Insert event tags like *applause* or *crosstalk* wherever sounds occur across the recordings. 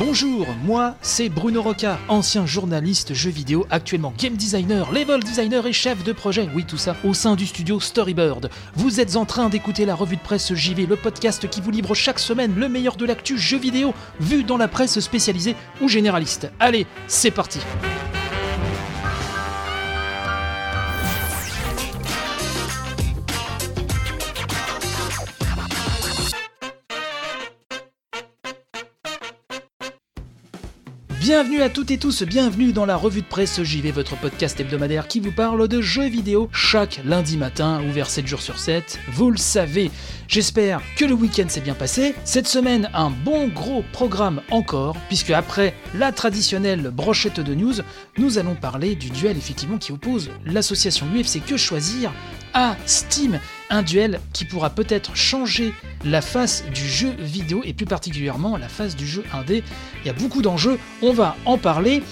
Bonjour, moi c'est Bruno Roca, ancien journaliste jeux vidéo, actuellement game designer, level designer et chef de projet, oui tout ça, au sein du studio Storybird. Vous êtes en train d'écouter la revue de presse JV, le podcast qui vous livre chaque semaine le meilleur de l'actu jeux vidéo, vu dans la presse spécialisée ou généraliste. Allez, c'est parti Bienvenue à toutes et tous, bienvenue dans la revue de presse JV, votre podcast hebdomadaire qui vous parle de jeux vidéo chaque lundi matin, ouvert 7 jours sur 7. Vous le savez, j'espère que le week-end s'est bien passé. Cette semaine, un bon gros programme encore, puisque après la traditionnelle brochette de news, nous allons parler du duel effectivement qui oppose l'association UFC Que Choisir à Steam. Un duel qui pourra peut-être changer la face du jeu vidéo et plus particulièrement la face du jeu indé. Il y a beaucoup d'enjeux, on va en parler.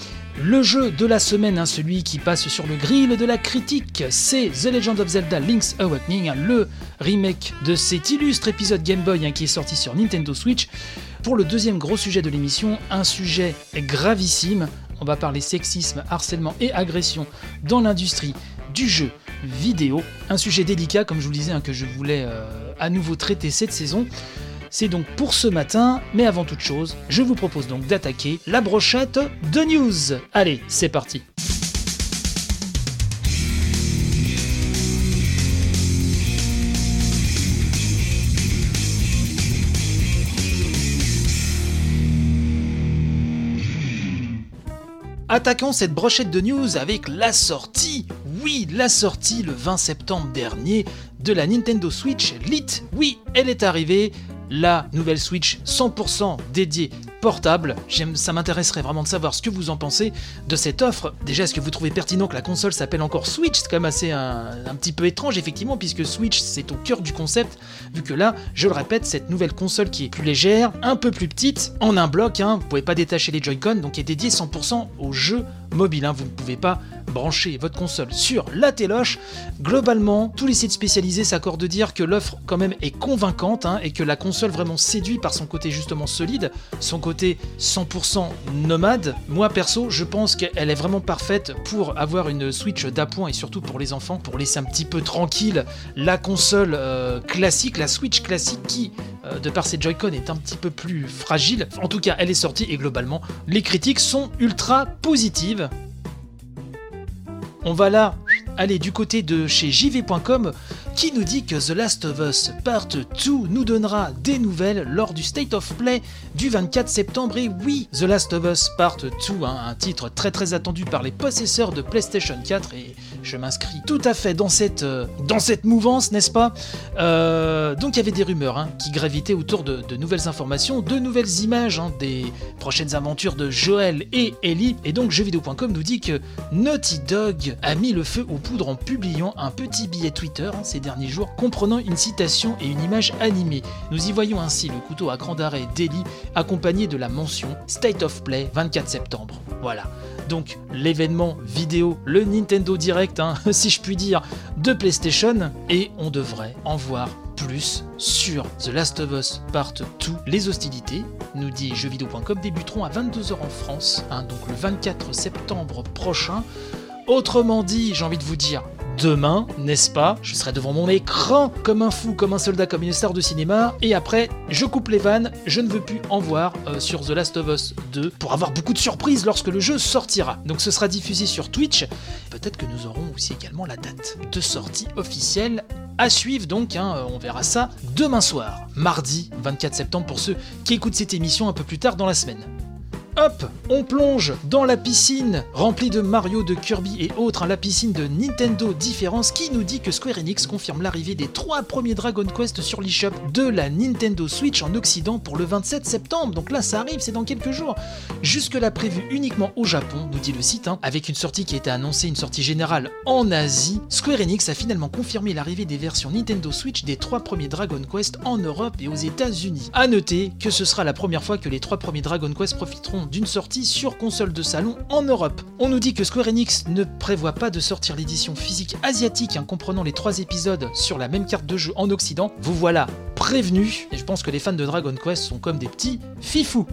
Le jeu de la semaine, hein, celui qui passe sur le grill de la critique, c'est The Legend of Zelda Link's Awakening, le remake de cet illustre épisode Game Boy hein, qui est sorti sur Nintendo Switch. Pour le deuxième gros sujet de l'émission, un sujet gravissime. On va parler sexisme, harcèlement et agression dans l'industrie du jeu vidéo. Un sujet délicat, comme je vous le disais, hein, que je voulais euh, à nouveau traiter cette saison. C'est donc pour ce matin, mais avant toute chose, je vous propose donc d'attaquer la brochette de news. Allez, c'est parti. Attaquons cette brochette de news avec la sortie, oui, la sortie le 20 septembre dernier de la Nintendo Switch Lite. Oui, elle est arrivée, la nouvelle Switch 100% dédiée portable. Ça m'intéresserait vraiment de savoir ce que vous en pensez de cette offre. Déjà, est-ce que vous trouvez pertinent que la console s'appelle encore Switch? C'est quand même assez un, petit peu étrange, effectivement, puisque Switch c'est au cœur du concept, vu que là, je le répète, cette nouvelle console qui est plus légère, un peu plus petite, en un bloc, hein, vous pouvez pas détacher les Joy-Con, donc est dédiée 100% aux jeux mobiles. Hein, vous ne pouvez pas brancher votre console sur la téloche. Globalement, tous les sites spécialisés s'accordent de dire que l'offre quand même est convaincante hein, et que la console vraiment séduit par son côté justement solide, son côté 100% nomade. Moi perso, je pense qu'elle est vraiment parfaite pour avoir une Switch d'appoint et surtout pour les enfants, pour laisser un petit peu tranquille la console euh, classique, la Switch classique qui euh, de par ses Joy-Con est un petit peu plus fragile. En tout cas, elle est sortie et globalement, les critiques sont ultra positives. On va là aller du côté de chez JV.com qui nous dit que The Last of Us Part 2 nous donnera des nouvelles lors du State of Play du 24 septembre. Et oui, The Last of Us Part 2, hein, un titre très très attendu par les possesseurs de PlayStation 4 et je m'inscris tout à fait dans cette, euh, dans cette mouvance, n'est-ce pas euh, Donc il y avait des rumeurs hein, qui gravitaient autour de, nouvelles informations, de nouvelles images hein, des prochaines aventures de Joel et Ellie. Et donc jeuxvideo.com nous dit que Naughty Dog a mis le feu aux poudres en publiant un petit billet Twitter hein, ces derniers jours comprenant une citation et une image animée. Nous y voyons ainsi le couteau à cran d'arrêt d'Ellie accompagné de la mention State of Play 24 septembre. Voilà donc l'événement vidéo, le Nintendo Direct, hein, *laughs* si je puis dire, de PlayStation, et on devrait en voir plus sur The Last of Us Part 2. Les hostilités, nous dit jeuxvideo.com, débuteront à 22h en France, hein, donc le 24 septembre prochain. Autrement dit, j'ai envie de vous dire, demain, n'est-ce pas? Je serai devant mon écran comme un fou, comme un soldat, comme une star de cinéma, et après, je coupe les vannes, je ne veux plus en voir euh, sur The Last of Us 2 pour avoir beaucoup de surprises lorsque le jeu sortira. Donc ce sera diffusé sur Twitch. Peut-être que nous aurons aussi également la date de sortie officielle à suivre donc, hein, on verra ça demain soir, mardi 24 septembre pour ceux qui écoutent cette émission un peu plus tard dans la semaine. Hop, on plonge dans la piscine remplie de Mario, de Kirby et autres, hein, la piscine de Nintendo Différence qui nous dit que Square Enix confirme l'arrivée des trois premiers Dragon Quest sur l'eShop de la Nintendo Switch en Occident pour le 27 septembre. Donc là, ça arrive, c'est dans quelques jours. Jusque-là prévu uniquement au Japon, nous dit le site, hein, avec une sortie qui été annoncée, une sortie générale en Asie. Square Enix a finalement confirmé l'arrivée des versions Nintendo Switch des trois premiers Dragon Quest en Europe et aux États-Unis. A noter que ce sera la première fois que les trois premiers Dragon Quest profiteront d'une sortie sur console de salon en Europe. On nous dit que Square Enix ne prévoit pas de sortir l'édition physique asiatique hein, comprenant les trois épisodes sur la même carte de jeu en Occident. Vous voilà prévenus, et je pense que les fans de Dragon Quest sont comme des petits fifous.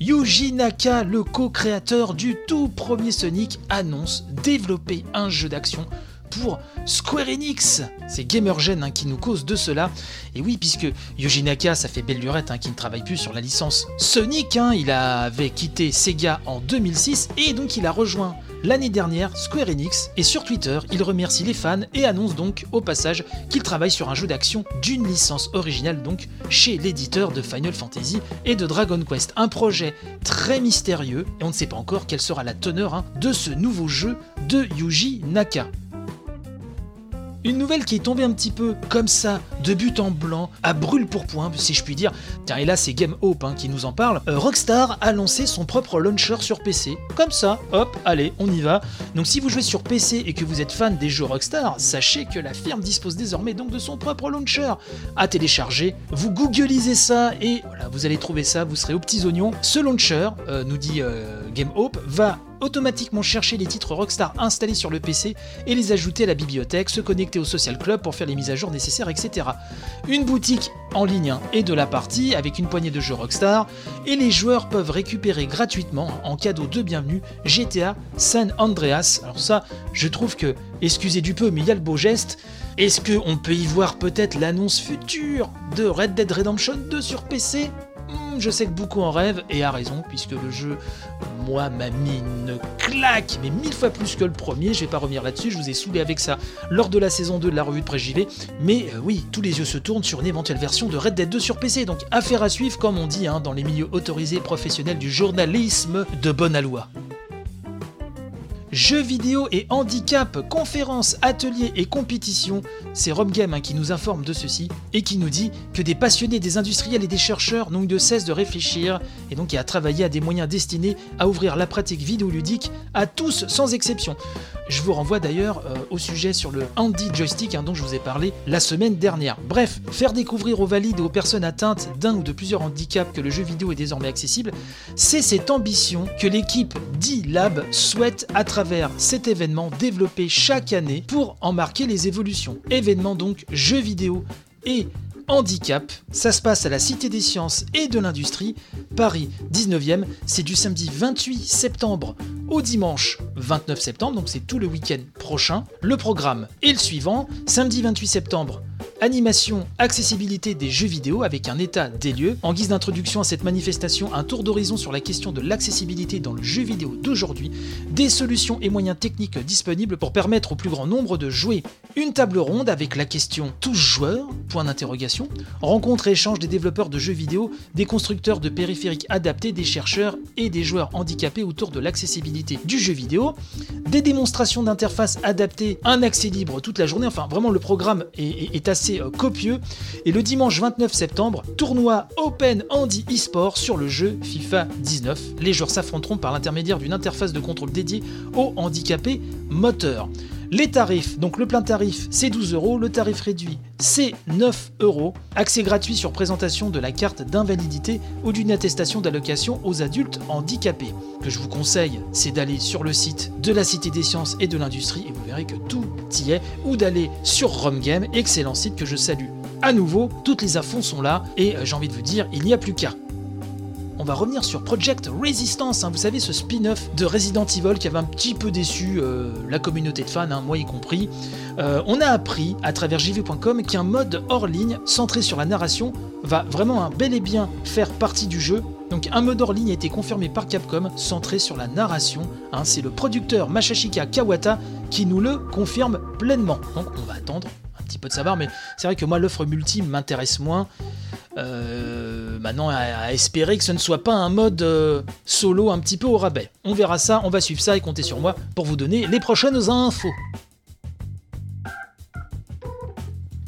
Yuji Naka, le co-créateur du tout premier Sonic, annonce développer un jeu d'action pour Square Enix. C'est Gamergen hein, qui nous cause de cela. Et oui, puisque Yuji Naka, ça fait belle lurette hein, qui ne travaille plus sur la licence Sonic. Hein. il avait quitté Sega en 2006 et donc il a rejoint l'année dernière Square Enix. Et sur Twitter, il remercie les fans et annonce donc au passage qu'il travaille sur un jeu d'action d'une licence originale, donc chez l'éditeur de Final Fantasy et de Dragon Quest. Un projet très mystérieux et on ne sait pas encore quelle sera la teneur de ce nouveau jeu de Yuji Naka. Une nouvelle qui est tombée un petit peu comme ça, de but en blanc, à brûle pour point, si je puis dire. Tiens, et là, c'est Game Hope hein, qui nous en parle. Euh, Rockstar a lancé son propre launcher sur PC. Comme ça, hop, allez, on y va. Donc, si vous jouez sur PC et que vous êtes fan des jeux Rockstar, sachez que la firme dispose désormais donc de son propre launcher à télécharger. Vous googlisez ça et voilà, vous allez trouver ça, vous serez aux petits oignons. Ce launcher, euh, nous dit euh, Game Hope, va automatiquement chercher les titres Rockstar installés sur le PC et les ajouter à la bibliothèque, se connecter au social club pour faire les mises à jour nécessaires, etc. Une boutique en ligne et de la partie avec une poignée de jeux Rockstar et les joueurs peuvent récupérer gratuitement en cadeau de bienvenue GTA San Andreas. Alors ça, je trouve que, excusez du peu, mais il y a le beau geste. Est-ce qu'on peut y voir peut-être l'annonce future de Red Dead Redemption 2 sur PC Je sais que beaucoup en rêvent, et a raison, puisque le jeu, moi, m'a mis une claque, mais mille fois plus que le premier, je vais pas revenir là-dessus, je vous ai saoulé avec ça lors de la saison 2 de la revue de Pré-JV, mais euh, oui, tous les yeux se tournent sur une éventuelle version de Red Dead 2 sur PC, donc affaire à suivre, comme on dit hein, dans les milieux autorisés professionnels du journalisme de bonne aloi. Jeux vidéo et handicap, conférences, ateliers et compétitions, c'est RomGame hein, qui nous informe de ceci et qui nous dit que des passionnés, des industriels et des chercheurs n'ont eu de cesse de réfléchir et donc à travailler à des moyens destinés à ouvrir la pratique vidéoludique à tous sans exception. Je vous renvoie d'ailleurs euh, au sujet sur le handy joystick hein, dont je vous ai parlé la semaine dernière. Bref, faire découvrir aux valides et aux personnes atteintes d'un ou de plusieurs handicaps que le jeu vidéo est désormais accessible, c'est cette ambition que l'équipe D-Lab souhaite à cet événement développé chaque année pour en marquer les évolutions. Événement donc jeux vidéo et handicap. Ça se passe à la Cité des Sciences et de l'Industrie, Paris 19e. C'est du samedi 28 septembre au dimanche 29 septembre, donc c'est tout le week-end prochain. Le programme est le suivant. Samedi 28 septembre, Animation, accessibilité des jeux vidéo avec un état des lieux. En guise d'introduction à cette manifestation, un tour d'horizon sur la question de l'accessibilité dans le jeu vidéo d'aujourd'hui, des solutions et moyens techniques disponibles pour permettre au plus grand nombre de jouer. Une table ronde avec la question tous joueurs? Point d'interrogation. Rencontre et échange des développeurs de jeux vidéo, des constructeurs de périphériques adaptés, des chercheurs et des joueurs handicapés autour de l'accessibilité du jeu vidéo. Des démonstrations d'interfaces adaptées, un accès libre toute la journée. Enfin, vraiment, le programme est, est assez euh, copieux. Et le dimanche 29 septembre, tournoi Open Handy eSport sur le jeu FIFA 19. Les joueurs s'affronteront par l'intermédiaire d'une interface de contrôle dédiée aux handicapés moteurs. Les tarifs, donc le plein tarif c'est 12 euros, le tarif réduit c'est 9 euros. Accès gratuit sur présentation de la carte d'invalidité ou d'une attestation d'allocation aux adultes handicapés. Que je vous conseille, c'est d'aller sur le site de la Cité des Sciences et de l'Industrie et vous verrez que tout y est, ou d'aller sur RomGame, excellent site que je salue. À nouveau, toutes les affons sont là et euh, j'ai envie de vous dire, il n'y a plus qu'à on va revenir sur Project Resistance, hein. vous savez ce spin-off de Resident Evil qui avait un petit peu déçu euh, la communauté de fans, hein, moi y compris. Euh, on a appris à travers jv.com qu'un mode hors ligne centré sur la narration va vraiment bel et bien faire partie du jeu. Donc un mode hors ligne a été confirmé par Capcom centré sur la narration. Hein. C'est le producteur Mashashika Kawata qui nous le confirme pleinement. Donc on va attendre petit peu de savoir, mais c'est vrai que moi l'offre multi m'intéresse moins. Euh, maintenant, à, espérer que ce ne soit pas un mode euh, solo un petit peu au rabais. On verra ça, on va suivre ça et compter sur moi pour vous donner les prochaines infos.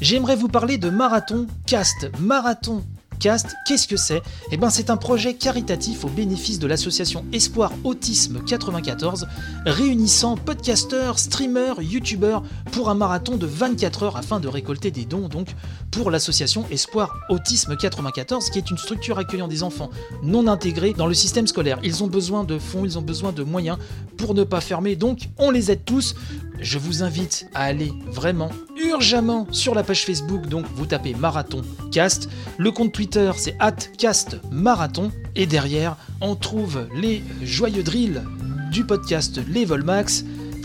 J'aimerais vous parler de Marathon Cast. Marathon Qu'est-ce que c'est? Eh ben c'est un projet caritatif au bénéfice de l'association Espoir Autisme 94, réunissant podcasteurs, streamers, youtubeurs pour un marathon de 24 heures afin de récolter des dons donc pour l'association Espoir Autisme 94, qui est une structure accueillant des enfants non intégrés dans le système scolaire. Ils ont besoin de fonds, ils ont besoin de moyens pour ne pas fermer, donc on les aide tous. Je vous invite à aller vraiment urgemment sur la page Facebook, donc vous tapez Marathon Cast. Le compte Twitter c'est cast marathon. Et derrière, on trouve les joyeux drills du podcast Level Max,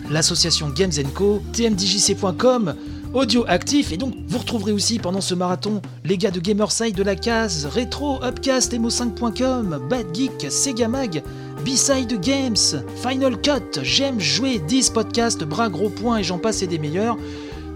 l'association Games Co, tmdjc.com, audio actif et donc vous retrouverez aussi pendant ce marathon les gars de Gamerside de la case, Retro, Upcast, Emo5.com, Bad Geek, Sega Mag, B-Side Games, Final Cut, J'aime jouer, 10 podcasts, bras gros points et j'en passe et des meilleurs.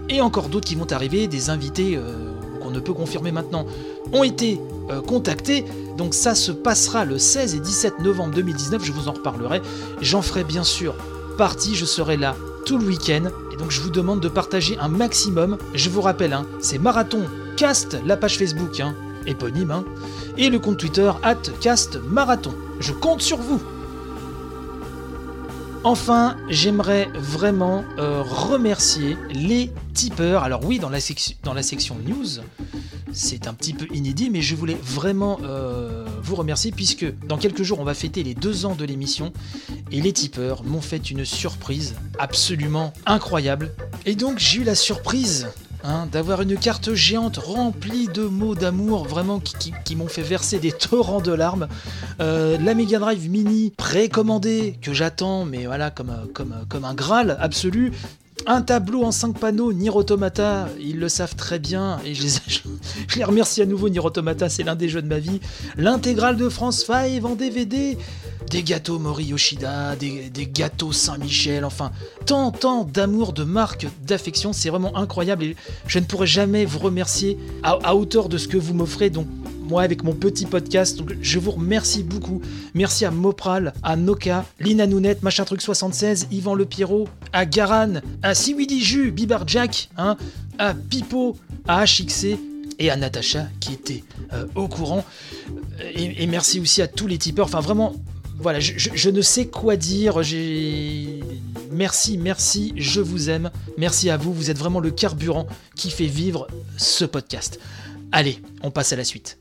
Et encore d'autres qui vont arriver, des invités euh, qu'on ne peut confirmer maintenant, ont été euh, contactés. Donc ça se passera le 16 et 17 novembre 2019, je vous en reparlerai. J'en ferai bien sûr partie, je serai là tout le week-end. Et donc je vous demande de partager un maximum. Je vous rappelle, hein, c'est Marathon Cast, la page Facebook, hein, éponyme, hein, et le compte Twitter, at Cast Marathon. Je compte sur vous. Enfin, j'aimerais vraiment euh, remercier les tipeurs. Alors oui, dans la, section news, c'est un petit peu inédit, mais je voulais vraiment euh, vous remercier puisque dans quelques jours, on va fêter les deux ans de l'émission et les tipeurs m'ont fait une surprise absolument incroyable. Et donc j'ai eu la surprise Hein, d'avoir une carte géante remplie de mots d'amour vraiment qui, m'ont fait verser des torrents de larmes. Euh, la Mega Drive Mini précommandée que j'attends, mais voilà, comme, comme, comme un Graal absolu. Un tableau en 5 panneaux, Nier Automata, ils le savent très bien, et *laughs* je les, remercie à nouveau, Nier Automata, c'est l'un des jeux de ma vie. L'intégrale de France 5 en DVD, des gâteaux Mori Yoshida, des, gâteaux Saint-Michel, enfin, tant, tant d'amour, de marque, d'affection, c'est vraiment incroyable, et je ne pourrai jamais vous remercier à, à hauteur de ce que vous m'offrez, donc moi avec mon petit podcast. Donc je vous remercie beaucoup. Merci à Mopral, à Noka, Lina Nounette, Machin Truc 76, Yvan Le Pierrot, à Garan, à Siwidi Ju, Bibar Jack, hein, à Pipo, à HXC et à Natacha qui était euh, au courant. Et, merci aussi à tous les tipeurs. Enfin vraiment, voilà, je, ne sais quoi dire. Merci, merci, je vous aime. Merci à vous. Vous êtes vraiment le carburant qui fait vivre ce podcast. Allez, on passe à la suite.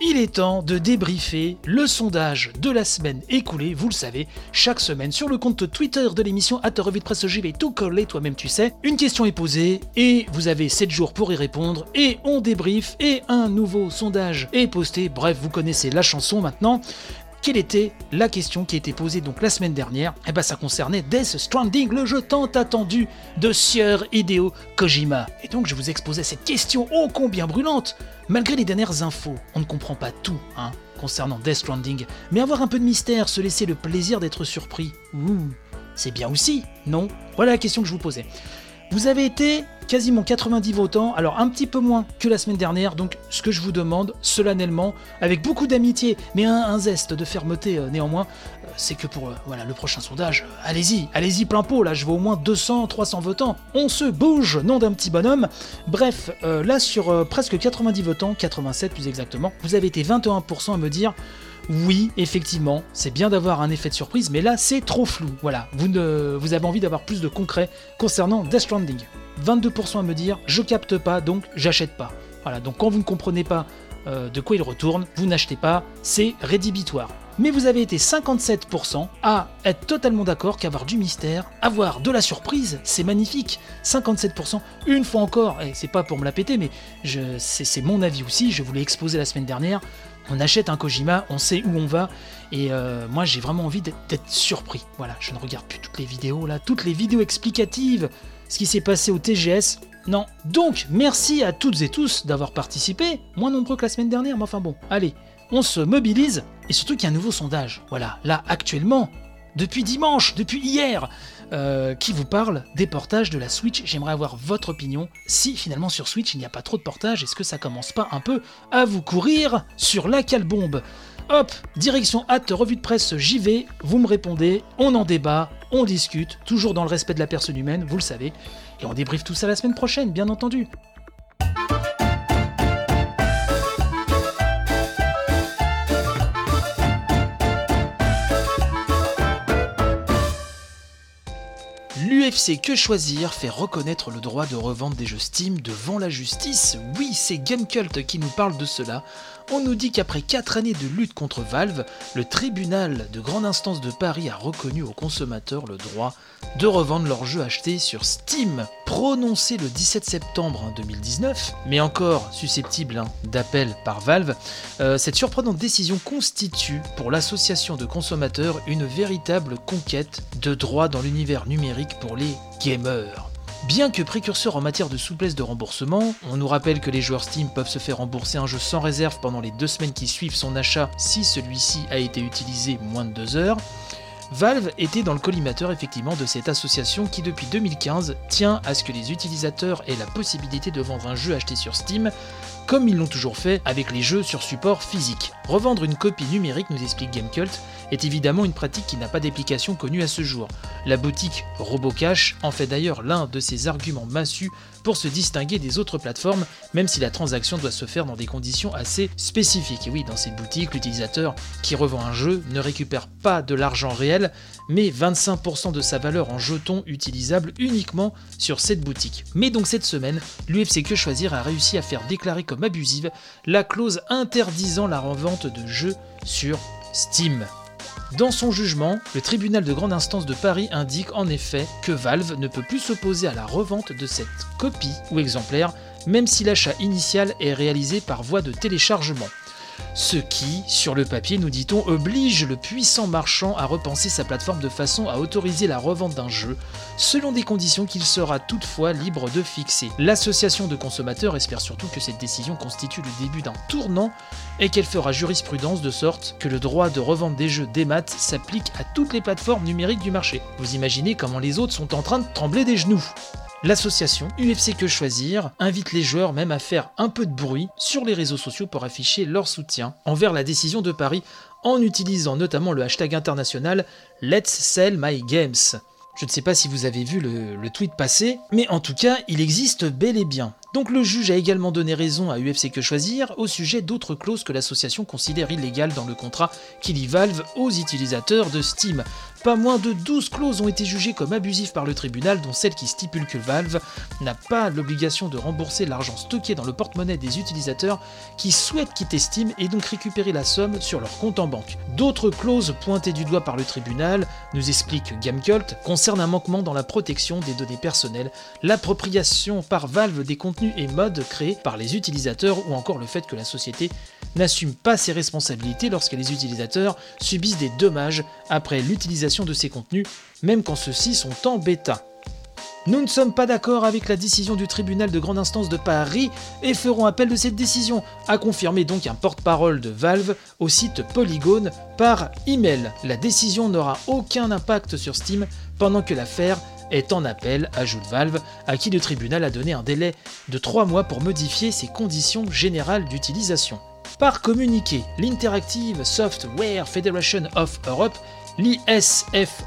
Il est temps de débriefer le sondage de la semaine écoulée, vous le savez, chaque semaine sur le compte Twitter de l'émission à revue de presse JV tout collé, toi-même tu sais. Une question est posée et vous avez 7 jours pour y répondre et on débrief et un nouveau sondage est posté. Bref, vous connaissez la chanson maintenant. Quelle était la question qui a été posée donc la semaine dernière? Eh ben ça concernait Death Stranding, le jeu tant attendu de Sieur Hideo Kojima. Et donc je vous exposais cette question ô combien brûlante Malgré les dernières infos, on ne comprend pas tout, hein, concernant Death Stranding, mais avoir un peu de mystère, se laisser le plaisir d'être surpris, c'est bien aussi, non? Voilà la question que je vous posais. Vous avez été quasiment 90 votants, alors un petit peu moins que la semaine dernière, donc ce que je vous demande solennellement, avec beaucoup d'amitié, mais un, zeste de fermeté euh, néanmoins, euh, c'est que pour euh, voilà, le prochain sondage, allez-y, allez-y plein pot, là je veux au moins 200, 300 votants, on se bouge, nom d'un petit bonhomme. Bref, là sur presque 90 votants, 87 plus exactement, vous avez été 21% à me dire oui, effectivement, c'est bien d'avoir un effet de surprise, mais là c'est trop flou. Voilà, vous, ne, vous avez envie d'avoir plus de concret concernant Death Stranding. 22% à me dire je capte pas, donc j'achète pas. Voilà, donc quand vous ne comprenez pas euh, de quoi il retourne, vous n'achetez pas, c'est rédhibitoire. Mais vous avez été 57% à être totalement d'accord qu'avoir du mystère, avoir de la surprise, c'est magnifique. 57%, une fois encore, et c'est pas pour me la péter, mais c'est mon avis aussi, je vous l'ai exposé la semaine dernière on achète un Kojima, on sait où on va, et euh, moi j'ai vraiment envie d'être surpris. Voilà, je ne regarde plus toutes les vidéos là, toutes les vidéos explicatives, ce qui s'est passé au TGS. Non. Donc, merci à toutes et tous d'avoir participé, moins nombreux que la semaine dernière, mais enfin bon, allez, on se mobilise, et surtout qu'il y a un nouveau sondage. Voilà, là actuellement, depuis dimanche, depuis hier, euh, qui vous parle des portages de la Switch. J'aimerais avoir votre opinion. Si finalement sur Switch il n'y a pas trop de portages, est-ce que ça commence pas un peu à vous courir sur la calbombe Hop, direction hâte, revue de presse, j'y vais, vous me répondez, on en débat, on discute, toujours dans le respect de la personne humaine, vous le savez, et on débriefe tout ça la semaine prochaine, bien entendu. L'UFC Que Choisir fait reconnaître le droit de revente des jeux Steam devant la justice. Oui, c'est Gamecult qui nous parle de cela. On nous dit qu'après 4 années de lutte contre Valve, le tribunal de grande instance de Paris a reconnu aux consommateurs le droit de revendre leurs jeux achetés sur Steam. Prononcé le 17 septembre 2019, mais encore susceptible hein, d'appel par Valve, euh, cette surprenante décision constitue pour l'association de consommateurs une véritable conquête de droits dans l'univers numérique pour les gamers. Bien que précurseur en matière de souplesse de remboursement, on nous rappelle que les joueurs Steam peuvent se faire rembourser un jeu sans réserve pendant les deux semaines qui suivent son achat si celui-ci a été utilisé moins de deux heures. Valve était dans le collimateur effectivement de cette association qui depuis 2015 tient à ce que les utilisateurs aient la possibilité de vendre un jeu acheté sur Steam comme ils l'ont toujours fait avec les jeux sur support physique. Revendre une copie numérique, nous explique Gamecult, est évidemment une pratique qui n'a pas d'application connue à ce jour. La boutique RoboCash en fait d'ailleurs l'un de ses arguments massus pour se distinguer des autres plateformes, même si la transaction doit se faire dans des conditions assez spécifiques. Et oui, dans cette boutique, l'utilisateur qui revend un jeu ne récupère pas de l'argent réel, mais 25% de sa valeur en jetons utilisables uniquement sur cette boutique. Mais donc cette semaine, l'UFC Que Choisir a réussi à faire déclarer comme abusive la clause interdisant la revente de jeux sur Steam. Dans son jugement, le tribunal de grande instance de Paris indique en effet que Valve ne peut plus s'opposer à la revente de cette copie ou exemplaire, même si l'achat initial est réalisé par voie de téléchargement. Ce qui, sur le papier, nous dit-on, oblige le puissant marchand à repenser sa plateforme de façon à autoriser la revente d'un jeu, selon des conditions qu'il sera toutefois libre de fixer. L'association de consommateurs espère surtout que cette décision constitue le début d'un tournant et qu'elle fera jurisprudence de sorte que le droit de revente des jeux démat s'applique à toutes les plateformes numériques du marché. Vous imaginez comment les autres sont en train de trembler des genoux L'association UFC Que Choisir invite les joueurs même à faire un peu de bruit sur les réseaux sociaux pour afficher leur soutien envers la décision de Paris en utilisant notamment le hashtag international Let's Sell My Games. Je ne sais pas si vous avez vu le, tweet passer, mais en tout cas, il existe bel et bien. Donc le juge a également donné raison à UFC Que Choisir au sujet d'autres clauses que l'association considère illégales dans le contrat qui lie Valve aux utilisateurs de Steam. Pas moins de 12 clauses ont été jugées comme abusives par le tribunal, dont celle qui stipule que Valve n'a pas l'obligation de rembourser l'argent stocké dans le porte-monnaie des utilisateurs qui souhaitent quitter Steam et donc récupérer la somme sur leur compte en banque. D'autres clauses pointées du doigt par le tribunal, nous explique Gamecult, concernent un manquement dans la protection des données personnelles, l'appropriation par Valve des contenus et modes créés par les utilisateurs ou encore le fait que la société n'assume pas ses responsabilités lorsque les utilisateurs subissent des dommages après l'utilisation de ces contenus, même quand ceux-ci sont en bêta. Nous ne sommes pas d'accord avec la décision du tribunal de grande instance de Paris et ferons appel de cette décision, a confirmé donc un porte-parole de Valve au site Polygon par email. La décision n'aura aucun impact sur Steam pendant que l'affaire est en appel, ajoute Valve, à qui le tribunal a donné un délai de 3 mois pour modifier ses conditions générales d'utilisation. Par communiqué, l'Interactive Software Federation of Europe, l'ISFE,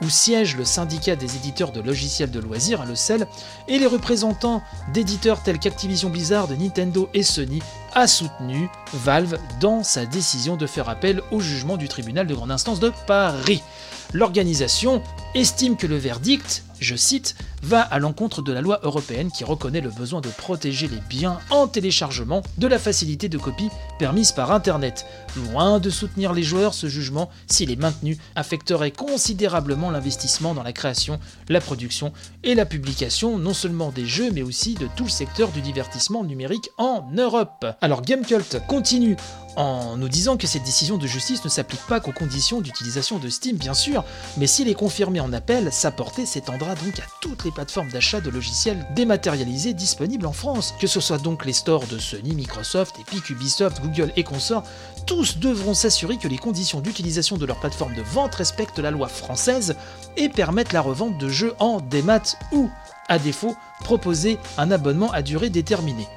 où siège le syndicat des éditeurs de logiciels de loisirs, à le CEL, et les représentants d'éditeurs tels qu'Activision Blizzard, Nintendo et Sony, a soutenu Valve dans sa décision de faire appel au jugement du tribunal de grande instance de Paris. L'organisation estime que le verdict, je cite, va à l'encontre de la loi européenne qui reconnaît le besoin de protéger les biens en téléchargement de la facilité de copie permise par Internet. Loin de soutenir les joueurs, ce jugement, s'il est maintenu, affecterait considérablement l'investissement dans la création, la production et la publication non seulement des jeux mais aussi de tout le secteur du divertissement numérique en Europe. Alors Gamecult continue en nous disant que cette décision de justice ne s'applique pas qu'aux conditions d'utilisation de Steam bien sûr, mais s'il est confirmé en appel, sa portée s'étendra donc à toutes les plateformes d'achat de logiciels dématérialisés disponibles en France. Que ce soit donc les stores de Sony, Microsoft, Epic, Ubisoft, Google et consorts, tous devront s'assurer que les conditions d'utilisation de leur plateforme de vente respectent la loi française et permettent la revente de jeux en démat ou, à défaut, proposer un abonnement à durée déterminée.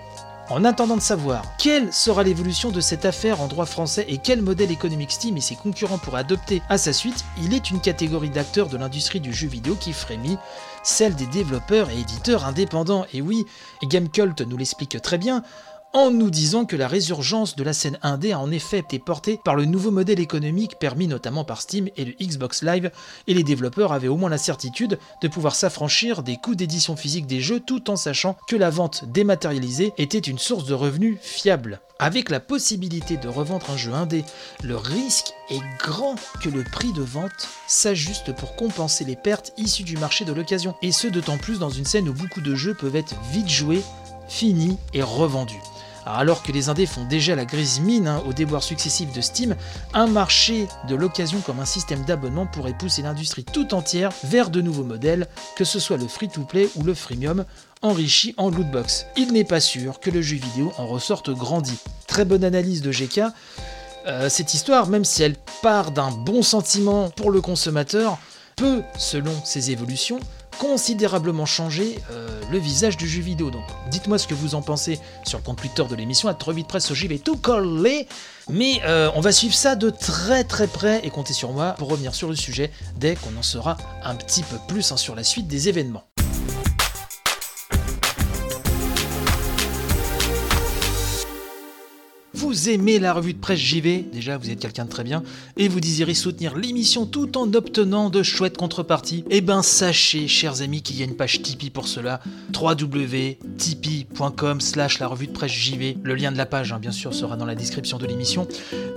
En attendant de savoir quelle sera l'évolution de cette affaire en droit français et quel modèle économique Steam et ses concurrents pourraient adopter à sa suite, il est une catégorie d'acteurs de l'industrie du jeu vidéo qui frémit, celle des développeurs et éditeurs indépendants. Et oui, Gamecult nous l'explique très bien, en nous disant que la résurgence de la scène indé a en effet été portée par le nouveau modèle économique permis notamment par Steam et le Xbox Live, et les développeurs avaient au moins la certitude de pouvoir s'affranchir des coûts d'édition physique des jeux tout en sachant que la vente dématérialisée était une source de revenus fiable. Avec la possibilité de revendre un jeu indé, le risque est grand que le prix de vente s'ajuste pour compenser les pertes issues du marché de l'occasion, et ce d'autant plus dans une scène où beaucoup de jeux peuvent être vite joués, finis et revendus. Alors que les indés font déjà la grise mine hein, aux déboires successifs de Steam, un marché de l'occasion comme un système d'abonnement pourrait pousser l'industrie tout entière vers de nouveaux modèles, que ce soit le free-to-play ou le freemium, enrichi en lootbox. Il n'est pas sûr que le jeu vidéo en ressorte grandi. Très bonne analyse de GK. Euh, cette histoire, même si elle part d'un bon sentiment pour le consommateur, peut, selon ses évolutions, considérablement changer euh, le visage du jeu vidéo. Donc dites-moi ce que vous en pensez sur le compte Twitter de l'émission, à trop vite presse, j'y vais tout coller. Mais euh, on va suivre ça de très très près et comptez sur moi pour revenir sur le sujet dès qu'on en saura un petit peu plus hein, sur la suite des événements. Vous aimez la revue de presse JV, déjà vous êtes quelqu'un de très bien, et vous désirez soutenir l'émission tout en obtenant de chouettes contreparties, eh ben sachez, chers amis, qu'il y a une page Tipeee pour cela, www.tipeee.com slash la revue de presse JV. Le lien de la page, hein, bien sûr, sera dans la description de l'émission.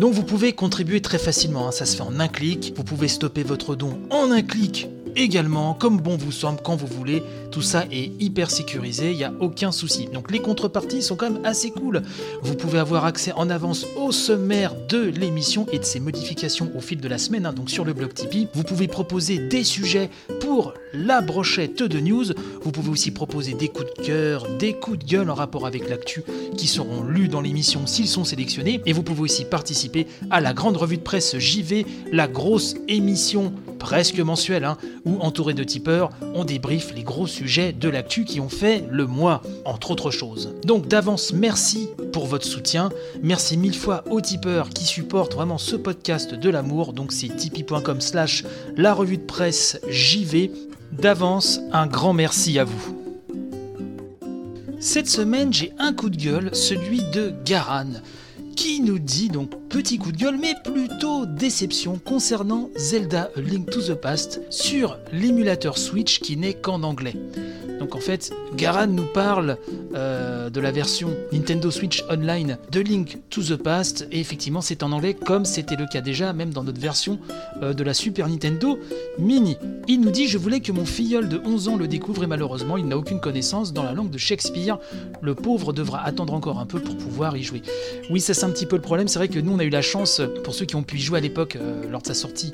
Donc vous pouvez contribuer très facilement, hein. ça se fait en un clic, vous pouvez stopper votre don en un clic également, comme bon vous semble, quand vous voulez. Tout ça est hyper sécurisé, il n'y a aucun souci. Donc les contreparties sont quand même assez cool. Vous pouvez avoir accès en avance au sommaire de l'émission et de ses modifications au fil de la semaine, hein, donc sur le blog Tipeee. Vous pouvez proposer des sujets pour la brochette de news. Vous pouvez aussi proposer des coups de cœur, des coups de gueule en rapport avec l'actu qui seront lus dans l'émission s'ils sont sélectionnés. Et vous pouvez aussi participer à la grande revue de presse JV, la grosse émission presque mensuelle, hein, où entouré de tipeurs, on débriefe les gros sujets de l'actu qui ont fait le mois, entre autres choses. Donc d'avance, merci pour votre soutien. Merci mille fois aux tipeurs qui supportent vraiment ce podcast de l'amour. Donc c'est tipeee.com slash la revue de presse JV. D'avance, un grand merci à vous. Cette semaine, j'ai un coup de gueule, celui de Garan qui nous dit donc petit coup de gueule, mais plutôt déception concernant Zelda Link to the Past sur l'émulateur Switch qui n'est qu'en anglais. Donc en fait, Garan nous parle euh, de la version Nintendo Switch Online de Link to the Past, et effectivement c'est en anglais comme c'était le cas déjà même dans notre version euh, de la Super Nintendo Mini. Il nous dit je voulais que mon filleul de 11 ans le découvre et malheureusement il n'a aucune connaissance dans la langue de Shakespeare. Le pauvre devra attendre encore un peu pour pouvoir y jouer. Oui ça c'est un petit peu le problème, c'est vrai que nous on a eu la chance, pour ceux qui ont pu jouer à l'époque euh, lors de sa sortie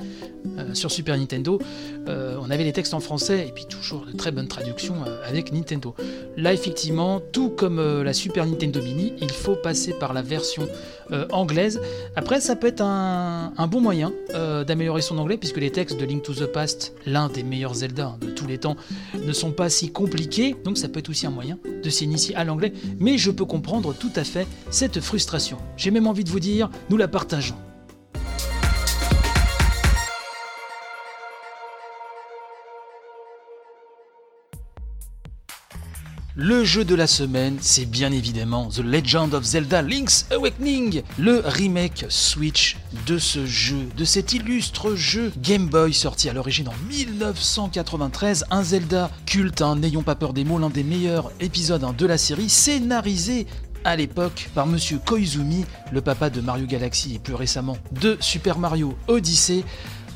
sur Super Nintendo, on avait les textes en français et puis toujours de très bonnes traductions avec Nintendo. Là, effectivement, tout comme euh, la Super Nintendo Mini, il faut passer par la version euh, anglaise. Après, ça peut être un, bon moyen euh, d'améliorer son anglais, puisque les textes de Link to the Past, l'un des meilleurs Zelda de tous les temps, ne sont pas si compliqués, donc ça peut être aussi un moyen de s'initier à l'anglais. Mais je peux comprendre tout à fait cette frustration. J'ai même envie de vous dire, nous la partageons. Le jeu de la semaine, c'est bien évidemment The Legend of Zelda Link's Awakening, le remake Switch de ce jeu, de cet illustre jeu Game Boy sorti à l'origine en 1993, un Zelda culte, hein, n'ayons pas peur des mots, l'un des meilleurs épisodes hein, de la série, scénarisé à l'époque par Monsieur Koizumi, le papa de Mario Galaxy et plus récemment de Super Mario Odyssey,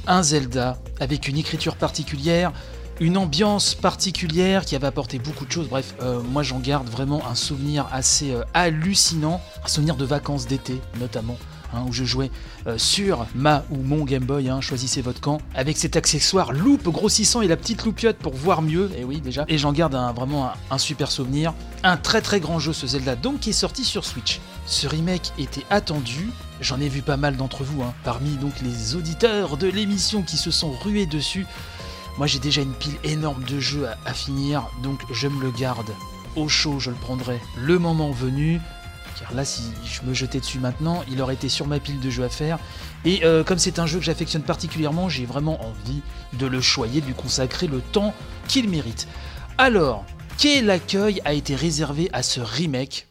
un Zelda avec une écriture particulière, une ambiance particulière qui avait apporté beaucoup de choses. Bref, euh, moi j'en garde vraiment un souvenir assez euh, hallucinant, un souvenir de vacances d'été notamment. Hein, où je jouais euh, sur ma ou mon Game Boy, hein, choisissez votre camp, avec cet accessoire loupe grossissant et la petite loupiote pour voir mieux, et oui déjà, et j'en garde vraiment un, super souvenir. Un très très grand jeu ce Zelda donc qui est sorti sur Switch. Ce remake était attendu, j'en ai vu pas mal d'entre vous, hein, parmi donc les auditeurs de l'émission qui se sont rués dessus. Moi j'ai déjà une pile énorme de jeux à, finir, donc je me le garde au chaud, je le prendrai le moment venu. Car là, si je me jetais dessus maintenant, il aurait été sur ma pile de jeux à faire. Et euh, comme c'est un jeu que j'affectionne particulièrement, j'ai vraiment envie de le choyer, de lui consacrer le temps qu'il mérite. Alors, quel accueil a été réservé à ce remake?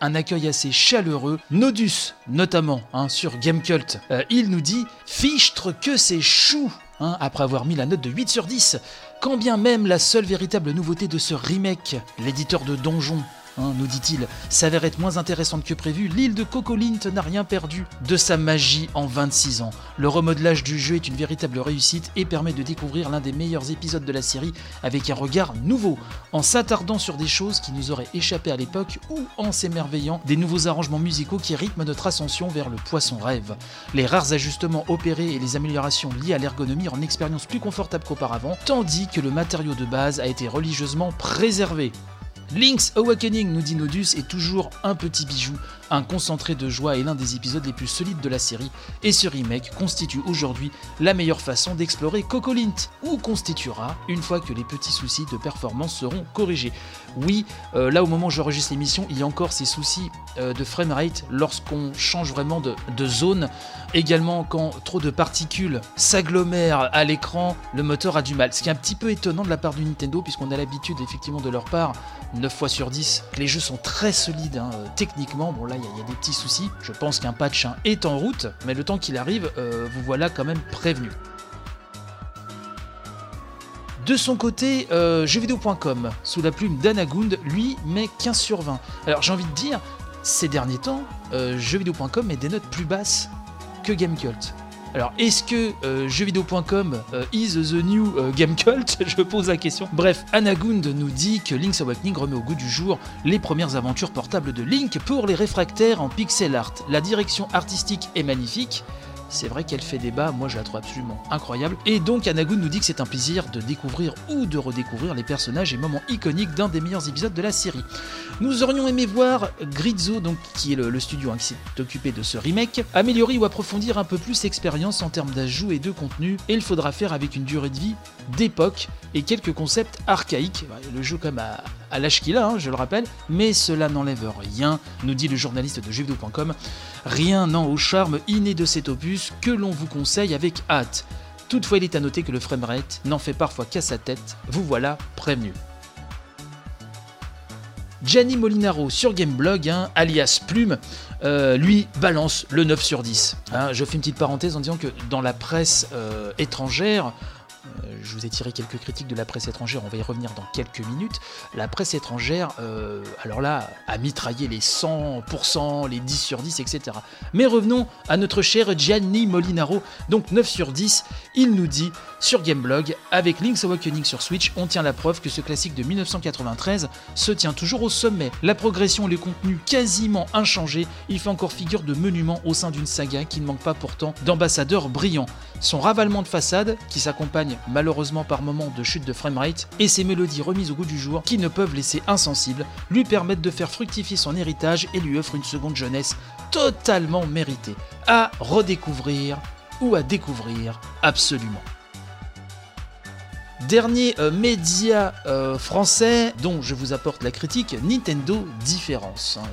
Un accueil assez chaleureux. Nodus, notamment, hein, sur Gamecult, euh, il nous dit Fichtre que c'est chou hein, Après avoir mis la note de 8 sur 10, quand bien même la seule véritable nouveauté de ce remake, l'éditeur de Donjon, Hein, nous dit-il, s'avère être moins intéressante que prévu, l'île de Cocolint n'a rien perdu de sa magie en 26 ans. Le remodelage du jeu est une véritable réussite et permet de découvrir l'un des meilleurs épisodes de la série avec un regard nouveau, en s'attardant sur des choses qui nous auraient échappé à l'époque ou en s'émerveillant des nouveaux arrangements musicaux qui rythment notre ascension vers le poisson rêve. Les rares ajustements opérés et les améliorations liées à l'ergonomie rendent l'expérience plus confortable qu'auparavant, tandis que le matériau de base a été religieusement préservé. Link's Awakening, nous dit Nodus, est toujours un petit bijou, un concentré de joie et l'un des épisodes les plus solides de la série, et ce remake constitue aujourd'hui la meilleure façon d'explorer Cocolint, ou constituera une fois que les petits soucis de performance seront corrigés. Oui, euh, là au moment où j'enregistre l'émission, il y a encore ces soucis euh, de framerate lorsqu'on change vraiment de, zone. Également, quand trop de particules s'agglomèrent à l'écran, le moteur a du mal. Ce qui est un petit peu étonnant de la part du Nintendo, puisqu'on a l'habitude effectivement de leur part 9 fois sur 10. Les jeux sont très solides hein, euh, techniquement. Bon là il y, a des petits soucis. Je pense qu'un patch hein, est en route, mais le temps qu'il arrive, vous voilà quand même prévenu. De son côté, euh, jeuxvideo.com, sous la plume d'Anagund, lui met 15 sur 20. Alors j'ai envie de dire, ces derniers temps, euh, jeuxvideo.com met des notes plus basses que Gamecult. Alors, est-ce que euh, jeuxvideo.com is the new game *laughs* Je pose la question. Bref, Anagund nous dit que Link's Awakening remet au goût du jour les premières aventures portables de Link pour les réfractaires en pixel art. La direction artistique est magnifique, c'est vrai qu'elle fait débat, moi je la trouve absolument incroyable. Et donc Anagun nous dit que c'est un plaisir de découvrir ou de redécouvrir les personnages et moments iconiques d'un des meilleurs épisodes de la série. Nous aurions aimé voir Grizzo, donc, qui est le, studio hein, qui s'est occupé de ce remake, améliorer ou approfondir un peu plus l'expérience en termes d'ajout et de contenu, et il faudra faire avec une durée de vie d'époque et quelques concepts archaïques. Le jeu comme à, l'âge qu'il a, hein, je le rappelle, mais cela n'enlève rien, nous dit le journaliste de jeuxvideo.com. Rien n'en au charme inné de cet opus que l'on vous conseille avec hâte. Toutefois, il est à noter que le framerate n'en fait parfois qu'à sa tête, vous voilà prévenu. Gianni Molinaro sur Gameblog, hein, alias Plume, euh, lui balance le 9 sur 10. Hein. je fais une petite parenthèse en disant que dans la presse euh, étrangère, je vous ai tiré quelques critiques de la presse étrangère, on va y revenir dans quelques minutes. La presse étrangère, euh, alors là, a mitraillé les 100%, les 10 sur 10, etc. Mais revenons à notre cher Gianni Molinaro, donc 9 sur 10, il nous dit sur Gameblog, avec Link's Awakening sur Switch, on tient la preuve que ce classique de 1993 se tient toujours au sommet. La progression et le contenu quasiment inchangés, il fait encore figure de monument au sein d'une saga qui ne manque pas pourtant d'ambassadeurs brillants. Son ravalement de façade, qui s'accompagne malheureusement par moments de chute de framerate, et ses mélodies remises au goût du jour, qui ne peuvent laisser insensible, lui permettent de faire fructifier son héritage et lui offrent une seconde jeunesse totalement méritée, à redécouvrir ou à découvrir absolument. Dernier euh, média euh, français dont je vous apporte la critique, Nintendo Différence. Hein,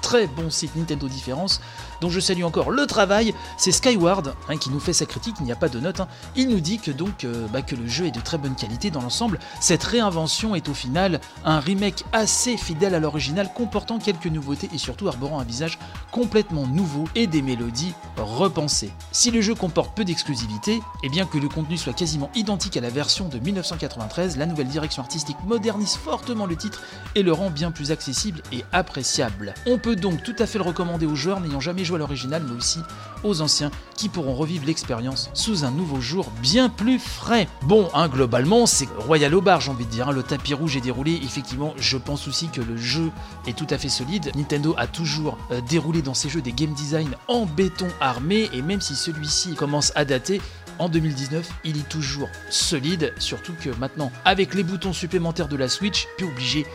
très bon site Nintendo Différence dont je salue encore le travail, c'est Skyward hein, qui nous fait sa critique, il n'y a pas de note. Hein. Il nous dit que donc euh, bah, que le jeu est de très bonne qualité dans l'ensemble. Cette réinvention est au final un remake assez fidèle à l'original, comportant quelques nouveautés et surtout arborant un visage complètement nouveau et des mélodies repensées. Si le jeu comporte peu d'exclusivité, et bien que le contenu soit quasiment identique à la version de 1993, la nouvelle direction artistique modernise fortement le titre et le rend bien plus accessible et appréciable. On peut donc tout à fait le recommander aux joueurs n'ayant jamais joué à l'original, mais aussi aux anciens qui pourront revivre l'expérience sous un nouveau jour bien plus frais. Bon, hein, globalement, c'est royal au bar, j'ai envie de dire. Hein. le tapis rouge est déroulé. Effectivement, je pense aussi que le jeu est tout à fait solide. Nintendo a toujours euh, déroulé dans ses jeux des game design en béton armé, et même si celui-ci commence à dater, en 2019, il est toujours solide, surtout que maintenant, avec les boutons supplémentaires de la Switch, plus obligé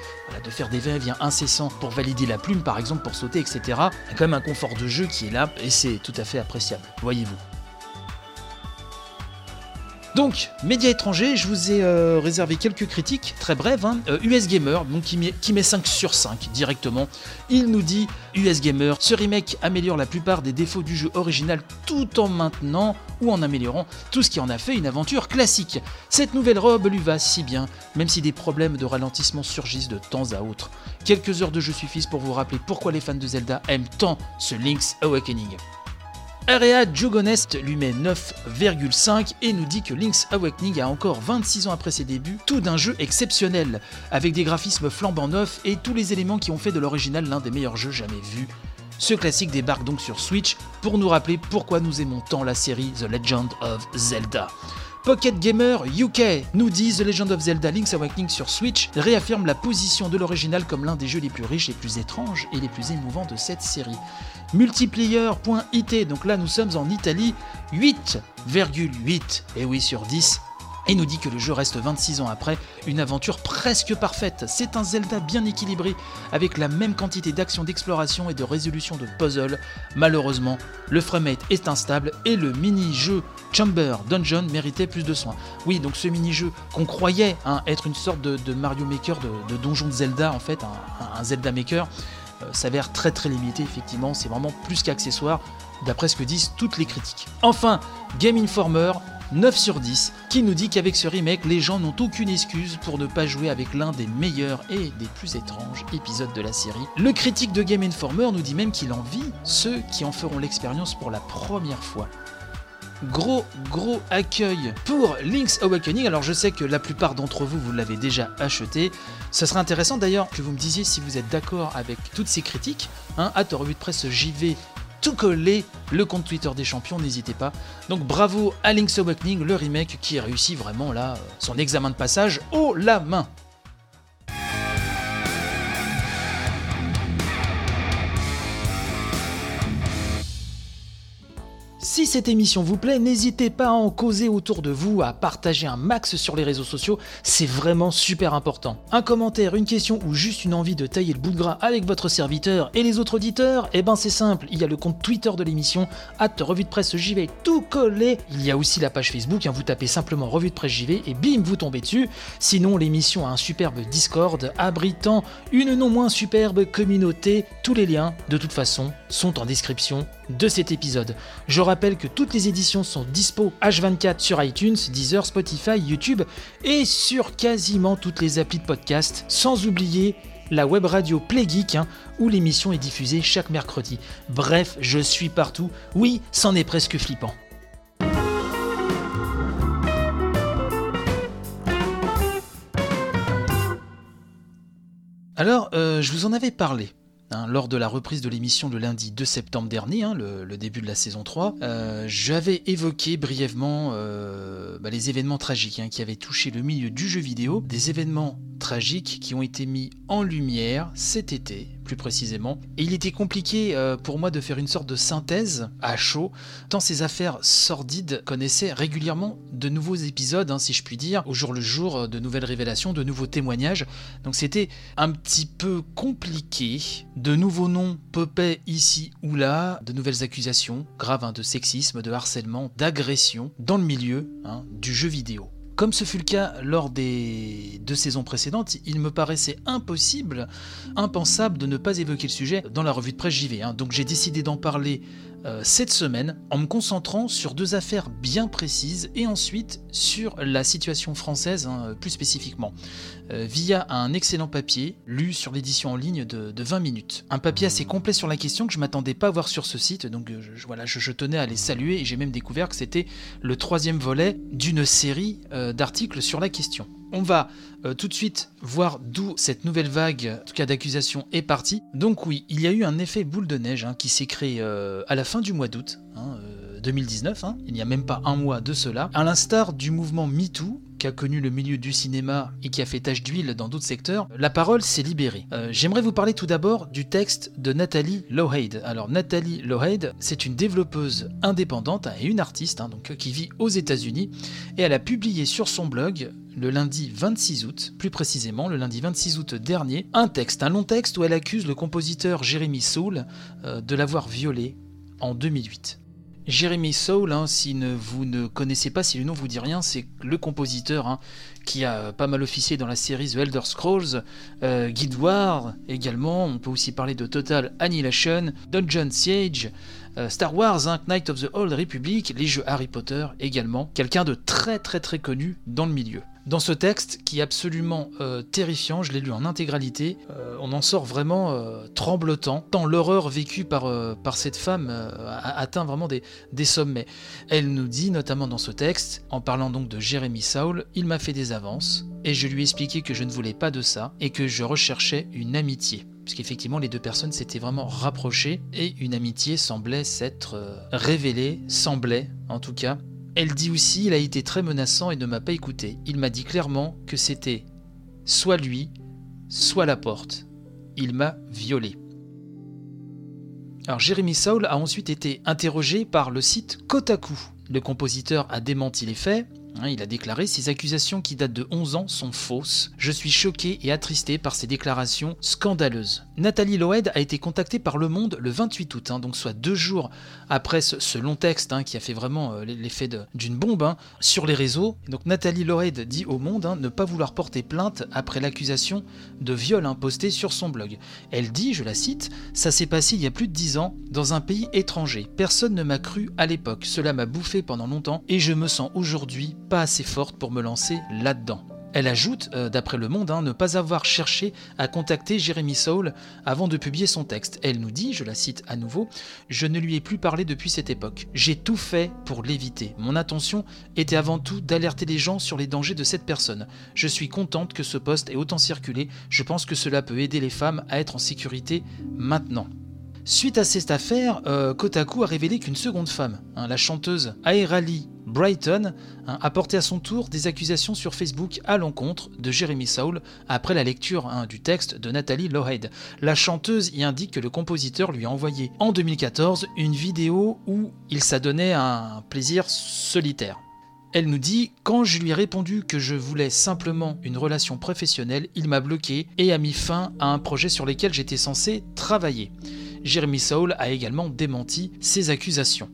de faire des va-et-vient incessants pour valider la plume, par exemple, pour sauter, etc. Il y a quand même un confort de jeu qui est là, et c'est tout à fait appréciable, voyez-vous. Donc, médias étrangers, je vous ai euh, réservé quelques critiques, très brèves. Hein. Euh, US Gamer, donc qui met, qui met 5 sur 5 directement. Il nous dit US Gamer, ce remake améliore la plupart des défauts du jeu original tout en maintenant ou en améliorant tout ce qui en a fait une aventure classique. Cette nouvelle robe lui va si bien, même si des problèmes de ralentissement surgissent de temps à autre. Quelques heures de jeu suffisent pour vous rappeler pourquoi les fans de Zelda aiment tant ce Link's Awakening. Area Jugonest lui met 9,5 et nous dit que Link's Awakening a encore 26 ans après ses débuts tout d'un jeu exceptionnel, avec des graphismes flambant neufs et tous les éléments qui ont fait de l'original l'un des meilleurs jeux jamais vus. Ce classique débarque donc sur Switch pour nous rappeler pourquoi nous aimons tant la série The Legend of Zelda. Pocket Gamer UK nous dit The Legend of Zelda Link's Awakening sur Switch réaffirme la position de l'original comme l'un des jeux les plus riches, les plus étranges et les plus émouvants de cette série. Multiplayer.it, donc là nous sommes en Italie, 8,8, et oui sur 10, et nous dit que le jeu reste 26 ans après une aventure presque parfaite. C'est un Zelda bien équilibré, avec la même quantité d'action d'exploration et de résolution de puzzle. Malheureusement, le framerate est instable et le mini-jeu Chamber Dungeon méritait plus de soins. Oui, donc ce mini-jeu qu'on croyait hein, être une sorte de, Mario Maker, de, donjon de Zelda en fait, un, Zelda Maker, s'avère très très limité effectivement, c'est vraiment plus qu'accessoire, d'après ce que disent toutes les critiques. Enfin, Game Informer 9 sur 10, qui nous dit qu'avec ce remake, les gens n'ont aucune excuse pour ne pas jouer avec l'un des meilleurs et des plus étranges épisodes de la série. Le critique de Game Informer nous dit même qu'il envie ceux qui en feront l'expérience pour la première fois gros gros accueil pour Link's Awakening. Alors je sais que la plupart d'entre vous, vous l'avez déjà acheté. Ce serait intéressant d'ailleurs que vous me disiez si vous êtes d'accord avec toutes ces critiques. Hein, à de presse JV tout coller le compte Twitter des champions, n'hésitez pas. Donc bravo à Link's Awakening, le remake qui réussit vraiment là son examen de passage haut la main. Si cette émission vous plaît, n'hésitez pas à en causer autour de vous, à partager un max sur les réseaux sociaux, c'est vraiment super important. Un commentaire, une question ou juste une envie de tailler le bout de gras avec votre serviteur et les autres auditeurs, eh ben c'est simple, il y a le compte Twitter de l'émission, hâte revue de presse vais tout coller. Il y a aussi la page Facebook, hein, vous tapez simplement revue de presse vais et bim, vous tombez dessus. Sinon, l'émission a un superbe Discord abritant une non moins superbe communauté. Tous les liens, de toute façon, sont en description de cet épisode. Je rappelle que toutes les éditions sont dispo H24 sur iTunes, Deezer, Spotify, YouTube et sur quasiment toutes les applis de podcast, sans oublier la web radio Playgeek hein, où l'émission est diffusée chaque mercredi. Bref, je suis partout. Oui, c'en est presque flippant. Alors, euh, je vous en avais parlé Hein, lors de la reprise de l'émission le lundi 2 septembre dernier, hein, le, début de la saison 3, euh, j'avais évoqué brièvement euh, bah, les événements tragiques hein, qui avaient touché le milieu du jeu vidéo, des événements tragiques qui ont été mis en lumière cet été plus précisément. Et il était compliqué euh, pour moi de faire une sorte de synthèse à chaud, tant ces affaires sordides connaissaient régulièrement de nouveaux épisodes, hein, si je puis dire, au jour le jour, euh, de nouvelles révélations, de nouveaux témoignages. Donc c'était un petit peu compliqué. De nouveaux noms popaient ici ou là, de nouvelles accusations graves hein, de sexisme, de harcèlement, d'agression dans le milieu hein, du jeu vidéo. Comme ce fut le cas lors des deux saisons précédentes, il me paraissait impossible, impensable de ne pas évoquer le sujet dans la revue de presse JV. Hein. Donc j'ai décidé d'en parler euh, cette semaine en me concentrant sur deux affaires bien précises et ensuite sur la situation française hein, plus spécifiquement, euh, via un excellent papier lu sur l'édition en ligne de, 20 minutes. Un papier assez complet sur la question que je m'attendais pas à voir sur ce site, donc euh, voilà, je, tenais à les saluer et j'ai même découvert que c'était le troisième volet d'une série d'articles sur la question. On va euh, tout de suite voir d'où cette nouvelle vague, en tout cas d'accusation, est partie. Donc oui, il y a eu un effet boule de neige hein, qui s'est créé euh, à la fin du mois d'août. Hein, 2019, euh, hein. il n'y a même pas un mois de cela, à l'instar du mouvement MeToo, qui a connu le milieu du cinéma et qui a fait tache d'huile dans d'autres secteurs, la parole s'est libérée. J'aimerais vous parler tout d'abord du texte de Nathalie Lowhead. Alors Nathalie Lowhead, c'est une développeuse indépendante et une artiste donc, qui vit aux États-Unis et elle a publié sur son blog le lundi 26 août, plus précisément le lundi 26 août dernier, un texte, un long texte où elle accuse le compositeur Jeremy Soule euh, de l'avoir violé en 2008. Jeremy Soule, hein, si vous ne connaissez pas, si le nom vous dit rien, c'est le compositeur hein, qui a pas mal officié dans la série The Elder Scrolls, euh, Guild également, on peut aussi parler de Total Annihilation, Dungeon Siege, euh, Star Wars, hein, Knight of the Old Republic, les jeux Harry Potter également, quelqu'un de très très très connu dans le milieu. Dans ce texte, qui est absolument euh, terrifiant, je l'ai lu en intégralité, euh, on en sort vraiment euh, tremblotant, tant l'horreur vécue par, par cette femme a atteint vraiment des, des, sommets. Elle nous dit notamment dans ce texte, en parlant donc de Jérémy Saul, il m'a fait des avances, et je lui ai expliqué que je ne voulais pas de ça, et que je recherchais une amitié puisqu'effectivement les deux personnes s'étaient vraiment rapprochées et une amitié semblait s'être révélée, semblait en tout cas, elle dit aussi il a été très menaçant et ne m'a pas écouté. Il m'a dit clairement que c'était soit lui, soit la porte. Il m'a violé. Alors Jérémy Saul a ensuite été interrogé par le site Kotaku. Le compositeur a démenti les faits, il a déclaré Ces accusations qui datent de 11 ans sont fausses. Je suis choqué et attristé par ces déclarations scandaleuses. Nathalie Loed a été contactée par Le Monde le 28 août, hein, donc soit deux jours après ce, long texte hein, qui a fait vraiment euh, l'effet d'une bombe sur les réseaux. donc Nathalie Loed dit au Monde ne pas vouloir porter plainte après l'accusation de viol postée sur son blog. Elle dit, je la cite, Ça s'est passé il y a plus de 10 ans dans un pays étranger. Personne ne m'a cru à l'époque. Cela m'a bouffé pendant longtemps et je me sens aujourd'hui pas assez forte pour me lancer là-dedans. Elle ajoute, euh, d'après Le Monde, hein, ne pas avoir cherché à contacter Jérémy Saul avant de publier son texte. Elle nous dit, je la cite à nouveau, Je ne lui ai plus parlé depuis cette époque. J'ai tout fait pour l'éviter. Mon intention était avant tout d'alerter les gens sur les dangers de cette personne. Je suis contente que ce poste ait autant circulé. Je pense que cela peut aider les femmes à être en sécurité maintenant. Suite à cette affaire, euh, Kotaku a révélé qu'une seconde femme, hein, la chanteuse Aerali Brighton, hein, a porté à son tour des accusations sur Facebook à l'encontre de Jeremy Saul après la lecture hein, du texte de Nathalie Lohead. La chanteuse y indique que le compositeur lui a envoyé en 2014 une vidéo où il s'adonnait à un plaisir solitaire. Elle nous dit Quand je lui ai répondu que je voulais simplement une relation professionnelle, il m'a bloqué et a mis fin à un projet sur lequel j'étais censé travailler. Jeremy Saul a également démenti ces accusations.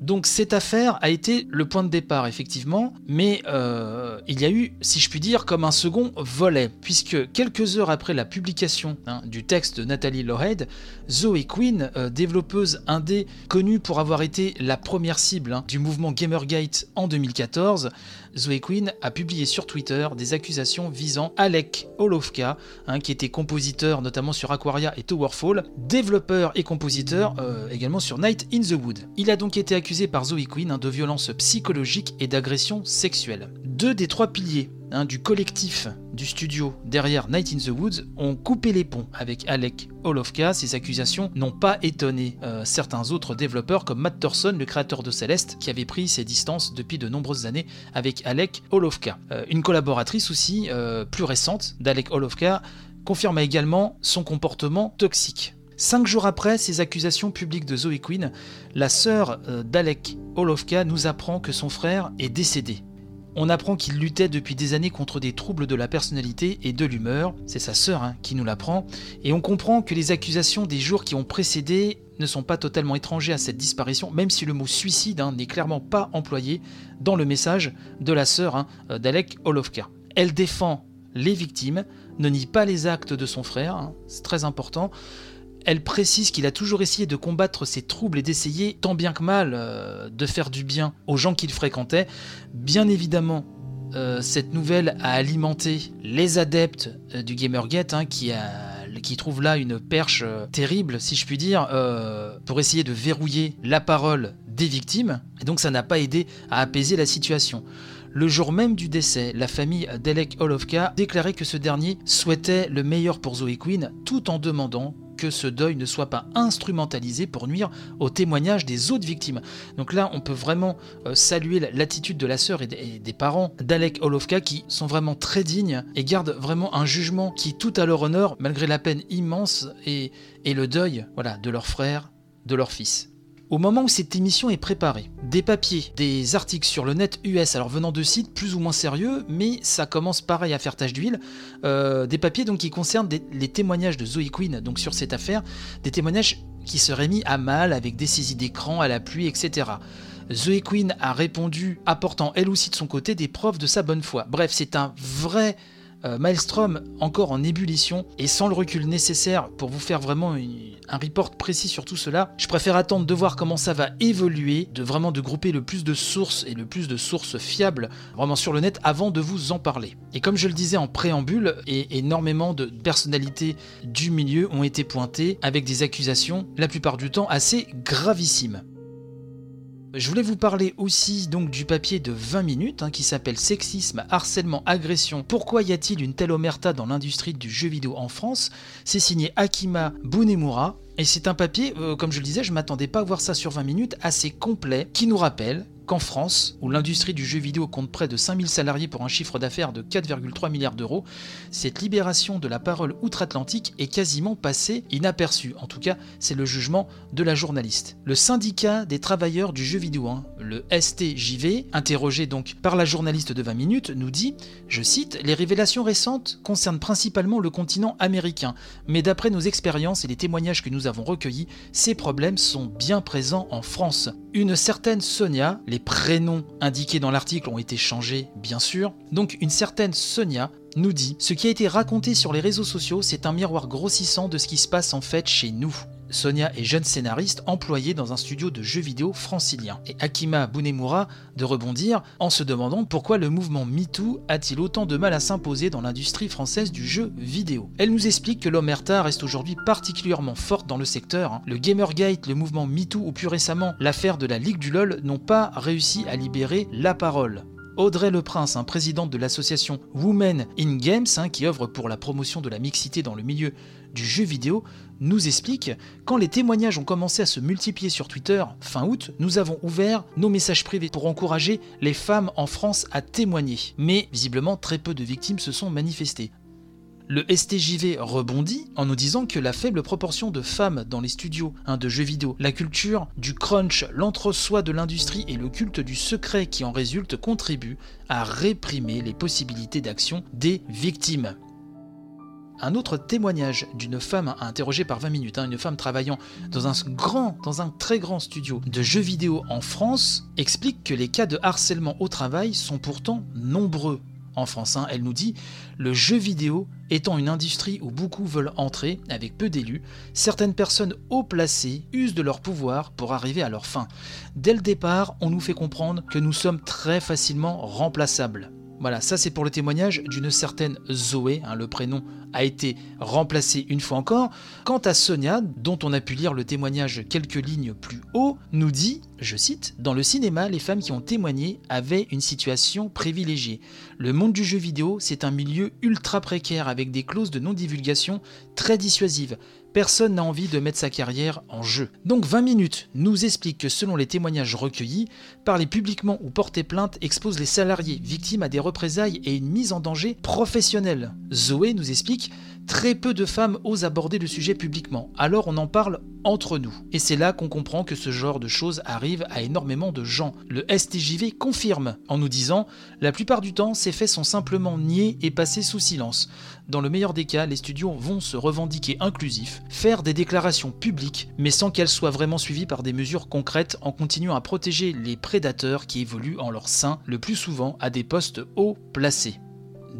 Donc cette affaire a été le point de départ, effectivement, mais euh, il y a eu, si je puis dire, comme un second volet, puisque quelques heures après la publication hein, du texte de Nathalie Lohead, Zoe Quinn, euh, développeuse indé connue pour avoir été la première cible hein, du mouvement Gamergate en 2014, Zoe Quinn a publié sur Twitter des accusations visant Alec Olovka, hein, qui était compositeur notamment sur Aquaria et Towerfall, développeur et compositeur euh, également sur Night in the Wood. Il a donc été accusé par Zoe Quinn hein, de violence psychologique et d'agression sexuelle. Deux des trois piliers Hein, du collectif du studio derrière Night in the Woods ont coupé les ponts avec Alec Olovka. Ces accusations n'ont pas étonné euh, certains autres développeurs comme Matt Thorson, le créateur de Celeste, qui avait pris ses distances depuis de nombreuses années avec Alec Olovka. Euh, une collaboratrice aussi euh, plus récente d'Alec Olovka confirma également son comportement toxique. Cinq jours après ces accusations publiques de Zoe Quinn, la sœur d'Alec Olovka nous apprend que son frère est décédé. On apprend qu'il luttait depuis des années contre des troubles de la personnalité et de l'humeur, c'est sa sœur hein, qui nous l'apprend, et on comprend que les accusations des jours qui ont précédé ne sont pas totalement étrangers à cette disparition, même si le mot suicide hein, n'est clairement pas employé dans le message de la sœur hein, d'Alec Olovka. Elle défend les victimes, ne nie pas les actes de son frère, c'est très important, elle précise qu'il a toujours essayé de combattre ses troubles et d'essayer, tant bien que mal, euh, de faire du bien aux gens qu'il fréquentait. Bien évidemment, euh, cette nouvelle a alimenté les adeptes euh, du Gamergate, hein, qui, qui trouvent là une perche terrible, si je puis dire, pour essayer de verrouiller la parole des victimes. Et donc ça n'a pas aidé à apaiser la situation. Le jour même du décès, la famille d'Elek Olovka déclarait que ce dernier souhaitait le meilleur pour Zoe Quinn tout en demandant que ce deuil ne soit pas instrumentalisé pour nuire au témoignage des autres victimes. Donc là, on peut vraiment euh, saluer l'attitude de la sœur et des, parents d'Alek Olovka qui sont vraiment très dignes et gardent vraiment un jugement qui tout à leur honneur, malgré la peine immense et, et le deuil voilà, de leur frère, de leur fils. Au moment où cette émission est préparée, des papiers, des articles sur le net US, alors venant de sites plus ou moins sérieux, mais ça commence pareil à faire tache d'huile, euh, des papiers donc qui concernent les témoignages de Zoe Quinn donc sur cette affaire, des témoignages qui seraient mis à mal avec des saisies d'écran à la pluie, etc. Zoe Quinn a répondu, apportant elle aussi de son côté des preuves de sa bonne foi. Bref, c'est un vrai euh, Maelstrom encore en ébullition et sans le recul nécessaire pour vous faire vraiment un report précis sur tout cela, je préfère attendre de voir comment ça va évoluer, de vraiment de grouper le plus de sources et le plus de sources fiables vraiment sur le net avant de vous en parler. Et comme je le disais en préambule, et énormément de personnalités du milieu ont été pointées avec des accusations, la plupart du temps assez gravissimes. Je voulais vous parler aussi donc du papier de 20 minutes hein, qui s'appelle Sexisme, harcèlement, agression. Pourquoi y a-t-il une telle omerta dans l'industrie du jeu vidéo en France? C'est signé Akima Bunemura. Et c'est un papier, euh, comme je le disais, je m'attendais pas à voir ça sur 20 minutes, assez complet, qui nous rappelle qu'en France, où l'industrie du jeu vidéo compte près de 5000 salariés pour un chiffre d'affaires de 4,3 milliards d'euros, cette libération de la parole outre-Atlantique est quasiment passée inaperçue. En tout cas, c'est le jugement de la journaliste. Le syndicat des travailleurs du jeu vidéo, hein, le STJV, interrogé donc par la journaliste de 20 minutes, nous dit, je cite, Les révélations récentes concernent principalement le continent américain, mais d'après nos expériences et les témoignages que nous avons recueillis, ces problèmes sont bien présents en France. Une certaine Sonia, les prénoms indiqués dans l'article ont été changés, bien sûr. Donc une certaine Sonia nous dit Ce qui a été raconté sur les réseaux sociaux, c'est un miroir grossissant de ce qui se passe en fait chez nous. Sonia est jeune scénariste employée dans un studio de jeux vidéo francilien. Et Akima Bunemura de rebondir en se demandant pourquoi le mouvement MeToo a-t-il autant de mal à s'imposer dans l'industrie française du jeu vidéo. Elle nous explique que l'omerta reste aujourd'hui particulièrement forte dans le secteur. Hein. Le Gamergate, le mouvement MeToo ou plus récemment l'affaire de la Ligue du LoL n'ont pas réussi à libérer la parole. Audrey Le Prince, un présidente de l'association Women in Games, hein, qui œuvre pour la promotion de la mixité dans le milieu du jeu vidéo, nous explique quand les témoignages ont commencé à se multiplier sur Twitter fin août, nous avons ouvert nos messages privés pour encourager les femmes en France à témoigner. Mais visiblement, très peu de victimes se sont manifestées. Le STJV rebondit en nous disant que la faible proportion de femmes dans les studios hein, de jeux vidéo, la culture du crunch, l'entre-soi de l'industrie et le culte du secret qui en résulte contribuent à réprimer les possibilités d'action des victimes. Un autre témoignage d'une femme interrogée par 20 minutes, hein, une femme travaillant dans un grand, dans un très grand studio de jeux vidéo en France, explique que les cas de harcèlement au travail sont pourtant nombreux en France. Hein. Elle nous dit Le jeu vidéo étant une industrie où beaucoup veulent entrer, avec peu d'élus, certaines personnes haut placées usent de leur pouvoir pour arriver à leur fin. Dès le départ, on nous fait comprendre que nous sommes très facilement remplaçables. Voilà, ça c'est pour le témoignage d'une certaine Zoé, hein, le prénom a été remplacé une fois encore. Quant à Sonia, dont on a pu lire le témoignage quelques lignes plus haut, nous dit, je cite, Dans le cinéma, les femmes qui ont témoigné avaient une situation privilégiée. Le monde du jeu vidéo, c'est un milieu ultra précaire avec des clauses de non-divulgation très dissuasives personne n'a envie de mettre sa carrière en jeu. Donc 20 minutes nous explique que selon les témoignages recueillis, parler publiquement ou porter plainte expose les salariés victimes à des représailles et une mise en danger professionnelle. Zoé nous explique Très peu de femmes osent aborder le sujet publiquement, alors on en parle entre nous. Et c'est là qu'on comprend que ce genre de choses arrive à énormément de gens. Le STJV confirme en nous disant La plupart du temps, ces faits sont simplement niés et passés sous silence. Dans le meilleur des cas, les studios vont se revendiquer inclusifs, faire des déclarations publiques, mais sans qu'elles soient vraiment suivies par des mesures concrètes en continuant à protéger les prédateurs qui évoluent en leur sein, le plus souvent à des postes haut placés.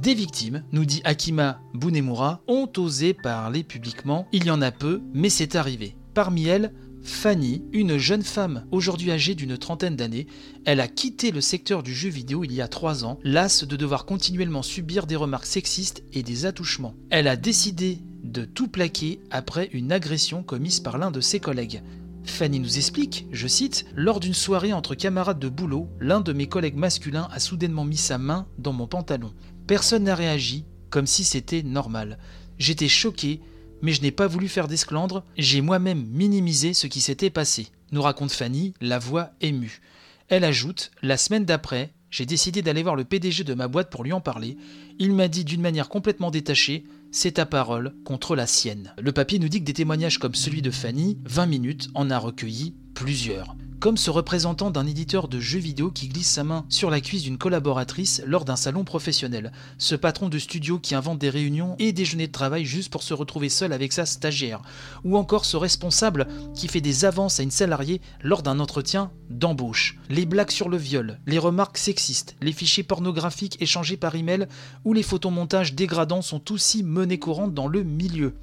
Des victimes, nous dit Akima Bunemura, ont osé parler publiquement. Il y en a peu, mais c'est arrivé. Parmi elles, Fanny, une jeune femme aujourd'hui âgée d'une trentaine d'années, elle a quitté le secteur du jeu vidéo il y a trois ans, lasse de devoir continuellement subir des remarques sexistes et des attouchements. Elle a décidé de tout plaquer après une agression commise par l'un de ses collègues. Fanny nous explique, je cite, Lors d'une soirée entre camarades de boulot, l'un de mes collègues masculins a soudainement mis sa main dans mon pantalon. Personne n'a réagi, comme si c'était normal. J'étais choqué, mais je n'ai pas voulu faire d'esclandre, j'ai moi-même minimisé ce qui s'était passé, nous raconte Fanny, la voix émue. Elle ajoute, la semaine d'après, j'ai décidé d'aller voir le PDG de ma boîte pour lui en parler. Il m'a dit d'une manière complètement détachée, c'est ta parole contre la sienne. Le papier nous dit que des témoignages comme celui de Fanny, 20 minutes, en a recueilli plusieurs comme ce représentant d'un éditeur de jeux vidéo qui glisse sa main sur la cuisse d'une collaboratrice lors d'un salon professionnel, ce patron de studio qui invente des réunions et déjeuners de travail juste pour se retrouver seul avec sa stagiaire, ou encore ce responsable qui fait des avances à une salariée lors d'un entretien d'embauche. Les blagues sur le viol, les remarques sexistes, les fichiers pornographiques échangés par email ou les photomontages dégradants sont aussi menées courantes dans le milieu.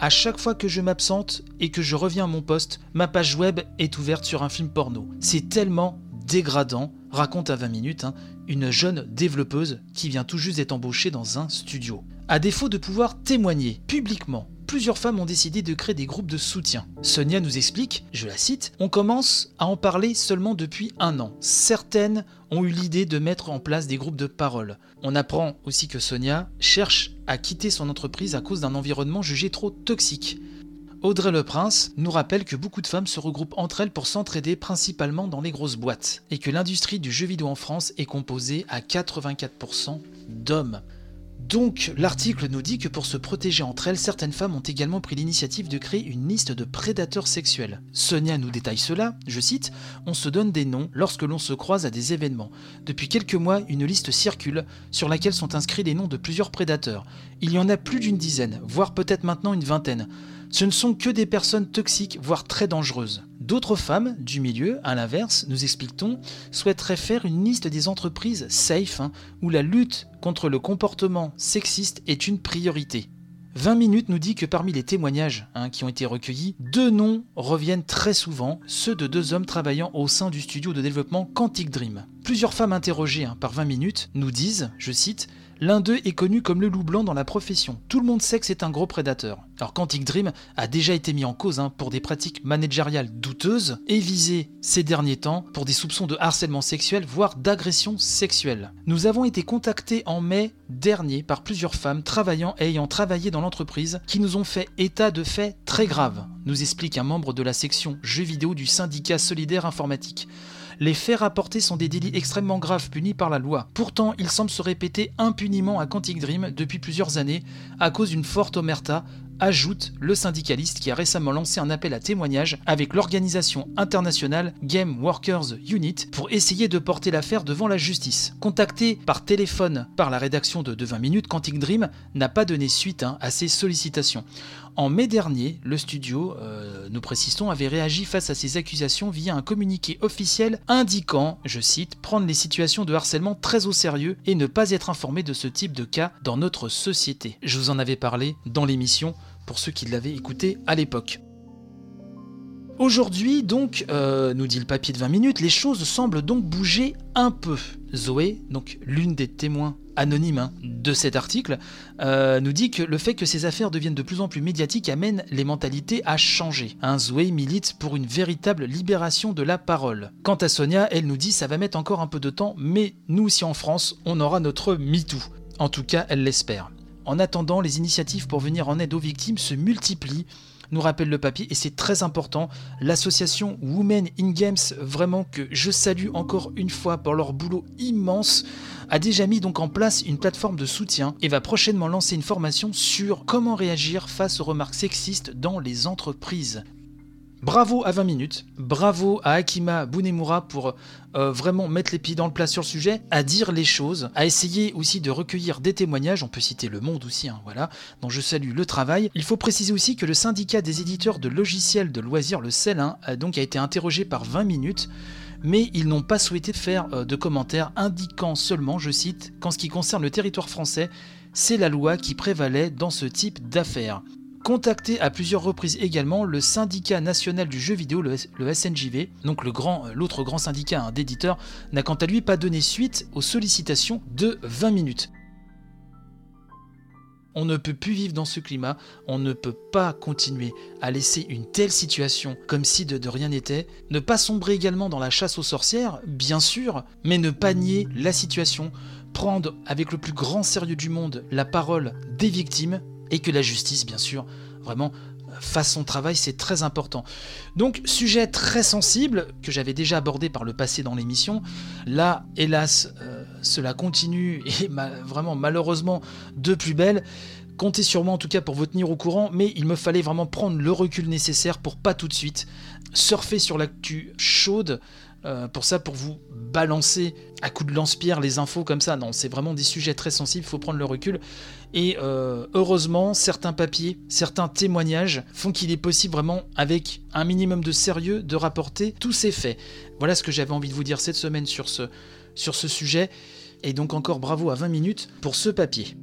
À chaque fois que je m'absente et que je reviens à mon poste, ma page web est ouverte sur un film porno. C'est tellement dégradant, raconte à 20 minutes hein, une jeune développeuse qui vient tout juste d'être embauchée dans un studio. À défaut de pouvoir témoigner publiquement plusieurs femmes ont décidé de créer des groupes de soutien. Sonia nous explique, je la cite, On commence à en parler seulement depuis un an. Certaines ont eu l'idée de mettre en place des groupes de parole. On apprend aussi que Sonia cherche à quitter son entreprise à cause d'un environnement jugé trop toxique. Audrey Le Prince nous rappelle que beaucoup de femmes se regroupent entre elles pour s'entraider principalement dans les grosses boîtes et que l'industrie du jeu vidéo en France est composée à 84% d'hommes. Donc l'article nous dit que pour se protéger entre elles, certaines femmes ont également pris l'initiative de créer une liste de prédateurs sexuels. Sonia nous détaille cela, je cite, On se donne des noms lorsque l'on se croise à des événements. Depuis quelques mois, une liste circule sur laquelle sont inscrits les noms de plusieurs prédateurs. Il y en a plus d'une dizaine, voire peut-être maintenant une vingtaine. Ce ne sont que des personnes toxiques, voire très dangereuses. D'autres femmes du milieu, à l'inverse, nous explique-t-on, souhaiteraient faire une liste des entreprises safe hein, où la lutte contre le comportement sexiste est une priorité. 20 minutes nous dit que parmi les témoignages hein, qui ont été recueillis, deux noms reviennent très souvent, ceux de deux hommes travaillant au sein du studio de développement Quantic Dream. Plusieurs femmes interrogées hein, par 20 minutes nous disent, je cite, L'un d'eux est connu comme le loup blanc dans la profession. Tout le monde sait que c'est un gros prédateur. Alors Quantic Dream a déjà été mis en cause hein, pour des pratiques managériales douteuses et visé ces derniers temps pour des soupçons de harcèlement sexuel, voire d'agression sexuelle. Nous avons été contactés en mai dernier par plusieurs femmes travaillant et ayant travaillé dans l'entreprise qui nous ont fait état de faits très graves, nous explique un membre de la section jeux vidéo du syndicat solidaire informatique. Les faits rapportés sont des délits extrêmement graves punis par la loi. Pourtant, ils semblent se répéter impuniment à Quantic Dream depuis plusieurs années à cause d'une forte omerta ajoute le syndicaliste qui a récemment lancé un appel à témoignage avec l'organisation internationale Game Workers Unit pour essayer de porter l'affaire devant la justice. Contacté par téléphone par la rédaction de, 20 minutes, Quantic Dream n'a pas donné suite hein, à ces sollicitations. En mai dernier, le studio, euh, nous précisons, avait réagi face à ces accusations via un communiqué officiel indiquant, je cite, prendre les situations de harcèlement très au sérieux et ne pas être informé de ce type de cas dans notre société. Je vous en avais parlé dans l'émission pour ceux qui l'avaient écouté à l'époque. Aujourd'hui, donc, euh, nous dit le papier de 20 minutes, les choses semblent donc bouger un peu. Zoé, donc l'une des témoins anonymes hein, cet article, euh, nous dit que le fait que ces affaires deviennent de plus en plus médiatiques amène les mentalités à changer. Hein, Zoé milite pour une véritable libération de la parole. Quant à Sonia, elle nous dit ça va mettre encore un peu de temps, mais nous aussi en France, on aura notre MeToo. En tout cas, elle l'espère. En attendant, les initiatives pour venir en aide aux victimes se multiplient nous rappelle le papier et c'est très important. L'association Women in Games, vraiment que je salue encore une fois pour leur boulot immense, a déjà mis donc en place une plateforme de soutien et va prochainement lancer une formation sur comment réagir face aux remarques sexistes dans les entreprises. Bravo à 20 minutes, bravo à Akima Bunemura pour euh, vraiment mettre les pieds dans le plat sur le sujet, à dire les choses, à essayer aussi de recueillir des témoignages, on peut citer Le Monde aussi, hein, voilà, dont je salue le travail. Il faut préciser aussi que le syndicat des éditeurs de logiciels de loisirs, le CEL, hein, a donc a été interrogé par 20 minutes mais ils n'ont pas souhaité faire euh, de commentaires indiquant seulement, je cite, qu'en ce qui concerne le territoire français, c'est la loi qui prévalait dans ce type d'affaires. Contacté à plusieurs reprises également, le syndicat national du jeu vidéo, le, SNJV, donc l'autre grand, syndicat hein, d'éditeurs, n'a quant à lui pas donné suite aux sollicitations de 20 minutes. On ne peut plus vivre dans ce climat, on ne peut pas continuer à laisser une telle situation comme si de rien n'était, ne pas sombrer également dans la chasse aux sorcières, bien sûr, mais ne pas nier la situation, prendre avec le plus grand sérieux du monde la parole des victimes et que la justice, bien sûr, vraiment fasse son travail, c'est très important. Donc, sujet très sensible que j'avais déjà abordé par le passé dans l'émission. Là, hélas, euh, cela continue *laughs* et vraiment malheureusement de plus belle. Comptez sur moi en tout cas pour vous tenir au courant, mais il me fallait vraiment prendre le recul nécessaire pour pas tout de suite surfer sur l'actu chaude. Euh, pour ça, pour vous balancer à coups de lance-pierre les infos comme ça. Non, c'est vraiment des sujets très sensibles, il faut prendre le recul. Et euh, heureusement, certains papiers, certains témoignages font qu'il est possible vraiment, avec un minimum de sérieux, de rapporter tous ces faits. Voilà ce que j'avais envie de vous dire cette semaine sur ce, sur ce sujet. Et donc encore bravo à 20 minutes pour ce papier.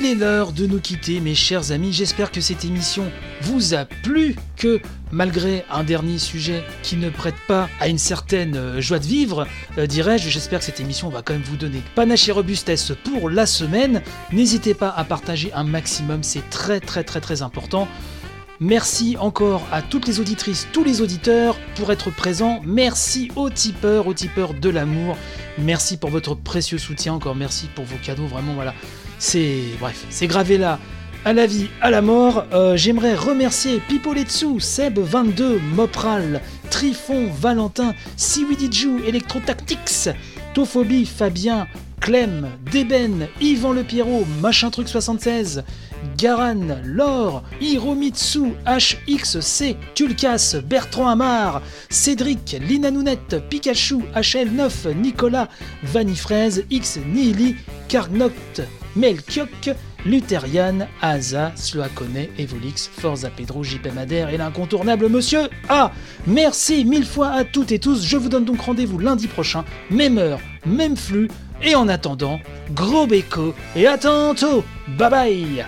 Il est l'heure de nous quitter, mes chers amis. J'espère que cette émission vous a plu, que malgré un dernier sujet qui ne prête pas à une certaine euh, joie de vivre, euh, dirais-je, j'espère que cette émission va quand même vous donner panache et robustesse pour la semaine. N'hésitez pas à partager un maximum, c'est très très très très important. Merci encore à toutes les auditrices, tous les auditeurs pour être présents. Merci aux tipeurs, aux tipeurs de l'amour. Merci pour votre précieux soutien. Encore merci pour vos cadeaux. Vraiment, voilà. C'est bref, c'est gravé là. À la vie, à la mort, Euh, j'aimerais remercier Pipoletsu, Seb22, Mopral, Trifon, Valentin, Siwidiju, Electrotactics, Tophobie, Fabien, Clem, Deben, Yvan Le Pierrot, Machin Truc 76, Garan, Laure, Hiromitsu, HXC, Tulkas, Bertrand Amar, Cédric, Lina Nounette, Pikachu, HL9, Nicolas, Vanifraise, X Nihili, Carnoct, Melchiok, Lutherian, Asa, Sloakone, Evolix, Forza Pedro, JP Madère et l'incontournable Monsieur A. Merci mille fois à toutes et tous. Je vous donne donc rendez-vous lundi prochain, même heure, même flux. Et en attendant, gros béco et à tantôt. Bye bye.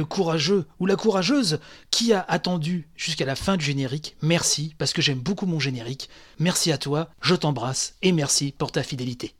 Le courageux ou la courageuse qui a attendu jusqu'à la fin du générique, merci parce que j'aime beaucoup mon générique. Merci à toi, je t'embrasse et merci pour ta fidélité.